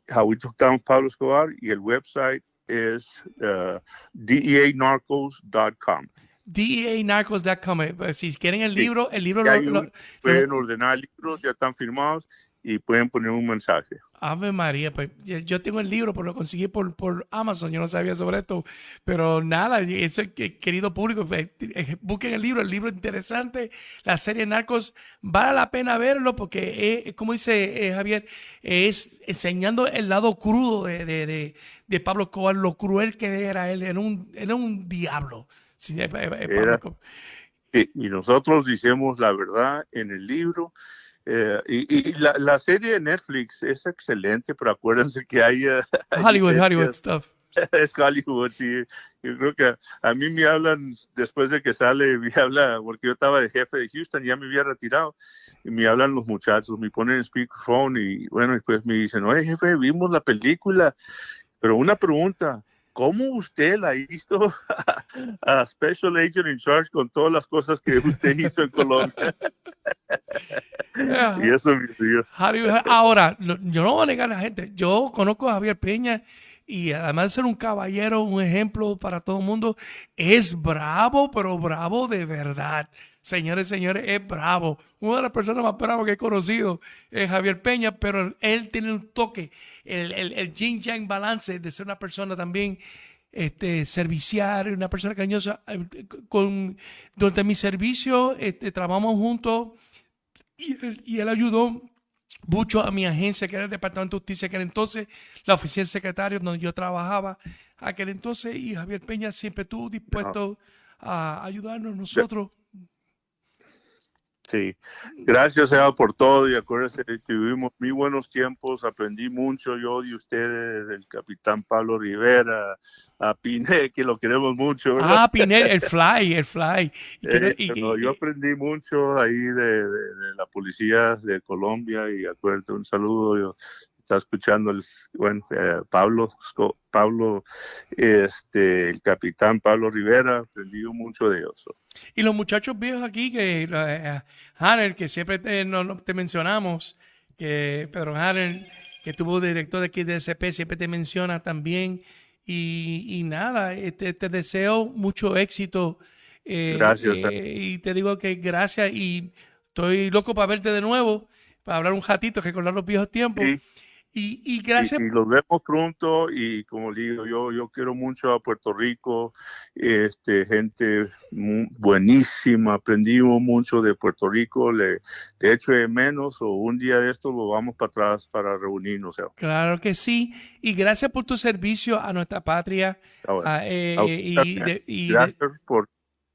How We Took Down Pablo Escobar y el website es uh, deanarcos.com DEANarcos.com. Si quieren el libro, sí. el libro lo, lo, pueden lo, ordenar libros, ya están firmados y pueden poner un mensaje. Ave María, pues yo tengo el libro, pero lo conseguí por, por Amazon, yo no sabía sobre esto, pero nada, eso, querido público, pues, busquen el libro, el libro es interesante, la serie Narcos, vale la pena verlo porque, es, como dice eh, Javier, es enseñando el lado crudo de, de, de, de Pablo Escobar, lo cruel que era él, era un, era un diablo. Sí, Era, y, y, nosotros decimos la verdad en el libro. Eh, y, y la, la, serie de Netflix es excelente, pero acuérdense que hay... Uh, Hollywood, hay Hollywood stuff. Es Hollywood, sí. Yo creo que a mí me hablan, después de que sale, me habla, porque yo estaba de jefe de Houston, ya me había retirado, y me hablan los muchachos, me ponen en speakerphone y bueno, después me dicen, oye jefe, vimos la película, pero una pregunta, ¿cómo usted la hizo a Special Agent in Charge con todas las cosas que usted hizo en Colombia? y eso me dio. Ahora, yo no voy a negar a la gente. Yo conozco a Javier Peña y además de ser un caballero, un ejemplo para todo el mundo, es bravo, pero bravo de verdad. Señores, señores, es bravo. Una de las personas más bravas que he conocido es Javier Peña, pero él tiene un toque, el, el, el yin yang balance de ser una persona también este, servicial, una persona cariñosa. Con, durante mi servicio este, trabajamos juntos y él, y él ayudó mucho a mi agencia, que era el Departamento de Justicia, aquel entonces, la oficina del secretario donde yo trabajaba, aquel entonces, y Javier Peña siempre estuvo dispuesto a ayudarnos nosotros. Sí, gracias Eva por todo y acuérdense que tuvimos muy buenos tiempos, aprendí mucho yo de ustedes, el capitán Pablo Rivera, a Piné, que lo queremos mucho. ¿verdad? Ah, Piné, el fly, el fly. Eh, y, no, yo aprendí mucho ahí de, de, de, la policía de Colombia y acuérdense, un saludo, yo está escuchando el, bueno, eh, Pablo, Pablo, este, el capitán Pablo Rivera, aprendido mucho de eso. Y los muchachos viejos aquí, que eh, que siempre te, no, te mencionamos, que Pedro Hanner, que tuvo director de aquí de SP, siempre te menciona también. Y, y nada, este, te deseo mucho éxito. Eh, gracias. y te digo que gracias y estoy loco para verte de nuevo para hablar un ratito, recordar los viejos tiempos. Y, y, gracias. Y, los vemos pronto y como digo, yo, yo quiero mucho a Puerto Rico, este, gente buenísima, aprendimos mucho de Puerto Rico, le, de hecho de menos o un día de esto lo vamos para atrás para reunirnos. Claro que sí, y gracias por tu servicio a nuestra patria. Eh, y, gracias por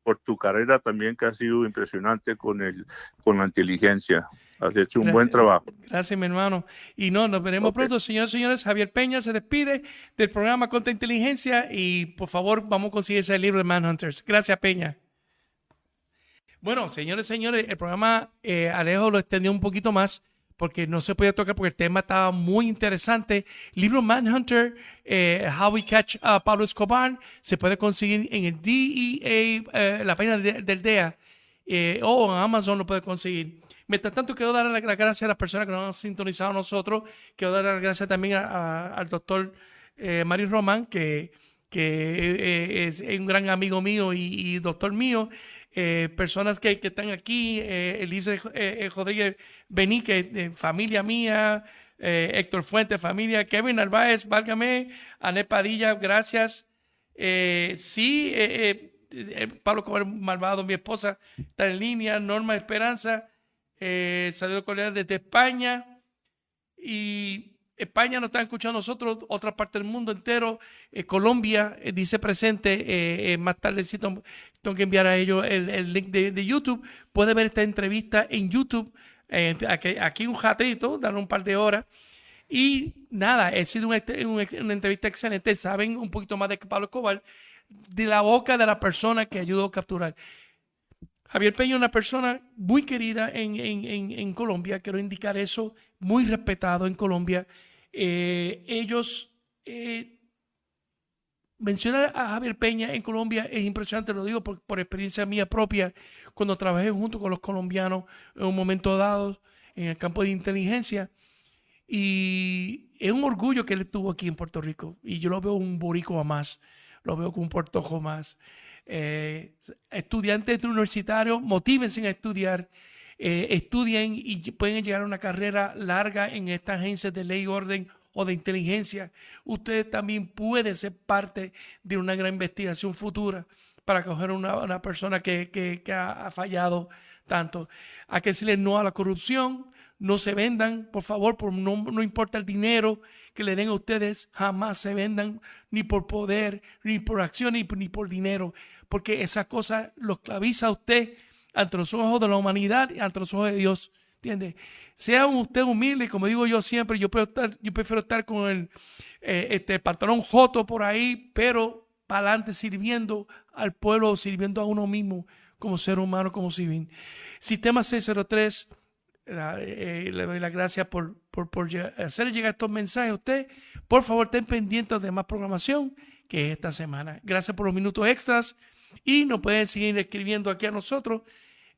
por tu carrera también que ha sido impresionante con el con la inteligencia. Has hecho un buen trabajo. Gracias, mi hermano. Y no, nos veremos pronto, señores y señores. Javier Peña se despide del programa Contra Inteligencia y por favor vamos a conseguir ese libro de Manhunters. Gracias, Peña. Bueno, señores y señores, el programa eh, Alejo lo extendió un poquito más porque no se podía tocar porque el tema estaba muy interesante. Libro Manhunter, eh, How We Catch a Pablo Escobar, se puede conseguir en el DEA, eh, la página del DEA, eh, o en Amazon lo puede conseguir. Mientras tanto, quiero dar las gracias a las personas que nos han sintonizado a nosotros. Quiero dar las gracias también al doctor Mario Román, que, que es un gran amigo mío y, y doctor mío. Eh, personas que, que, están aquí, eh, Elise eh, Rodríguez Benique, familia mía, Héctor Fuente, familia, Kevin Narváez, válgame, Ané Padilla, gracias. sí, Pablo Cobar Malvado, mi esposa, está en línea, Norma Esperanza, eh, Saludos desde España y España nos está escuchando nosotros, otra parte del mundo entero. Eh, Colombia eh, dice presente. Eh, más tarde tengo que enviar a ellos el, link de, YouTube. Puede ver esta entrevista en YouTube. Aquí, un jatrito, dan un par de horas. Y nada, ha sido una, una, entrevista excelente. Saben un poquito más de Pablo Escobar, de la boca de la persona que ayudó a capturar. Javier Peña es una persona muy querida en, en, en, Colombia, quiero indicar eso, muy respetado en Colombia. Eh, ellos, eh, mencionar a Javier Peña en Colombia es impresionante, lo digo por, por, experiencia mía propia, cuando trabajé junto con los colombianos en un momento dado en el campo de inteligencia. Y es un orgullo que él estuvo aquí en Puerto Rico. Y yo lo veo un boricua más, lo veo como un puertojo más eh, estudiantes universitarios, motívense a estudiar, eh, estudien y pueden llegar a una carrera larga en estas agencias de ley, orden o de inteligencia. Usted también puede ser parte de una gran investigación futura para coger una, una persona que, que, ha, fallado tanto. Hay que decirle no a la corrupción, no se vendan, por favor, por, no, no importa el dinero que le den a ustedes, jamás se vendan ni por poder, ni por acción, ni, por dinero porque esa cosa lo esclaviza a usted ante los ojos de la humanidad y ante los ojos de Dios. ¿Entiende? Sea usted humilde, como digo yo siempre, yo prefiero estar, yo prefiero estar con el eh, este, pantalón joto por ahí, pero para adelante sirviendo al pueblo, sirviendo a uno mismo como ser humano, como civil. Sistema 603, eh, le doy las gracias por, por, por hacer llegar estos mensajes a usted. Por favor, estén pendientes de más programación que esta semana. Gracias por los minutos extras. Y nos pueden seguir escribiendo aquí a nosotros.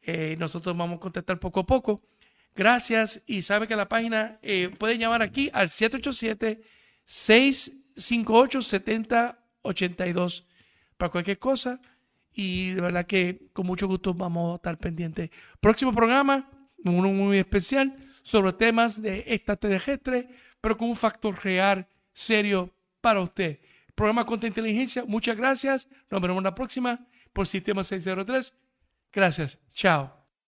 Eh, nosotros vamos a contestar poco a poco. Gracias. Y sabe que la página eh, puede llamar aquí al 787-658-7082 para cualquier cosa. Y de verdad que con mucho gusto vamos a estar pendientes. Próximo programa, uno muy especial sobre temas de extraterrestre, pero con un factor real, serio para usted programa Contra Inteligencia. Muchas gracias. Nos vemos en la próxima por Sistema 603. Gracias. Chao.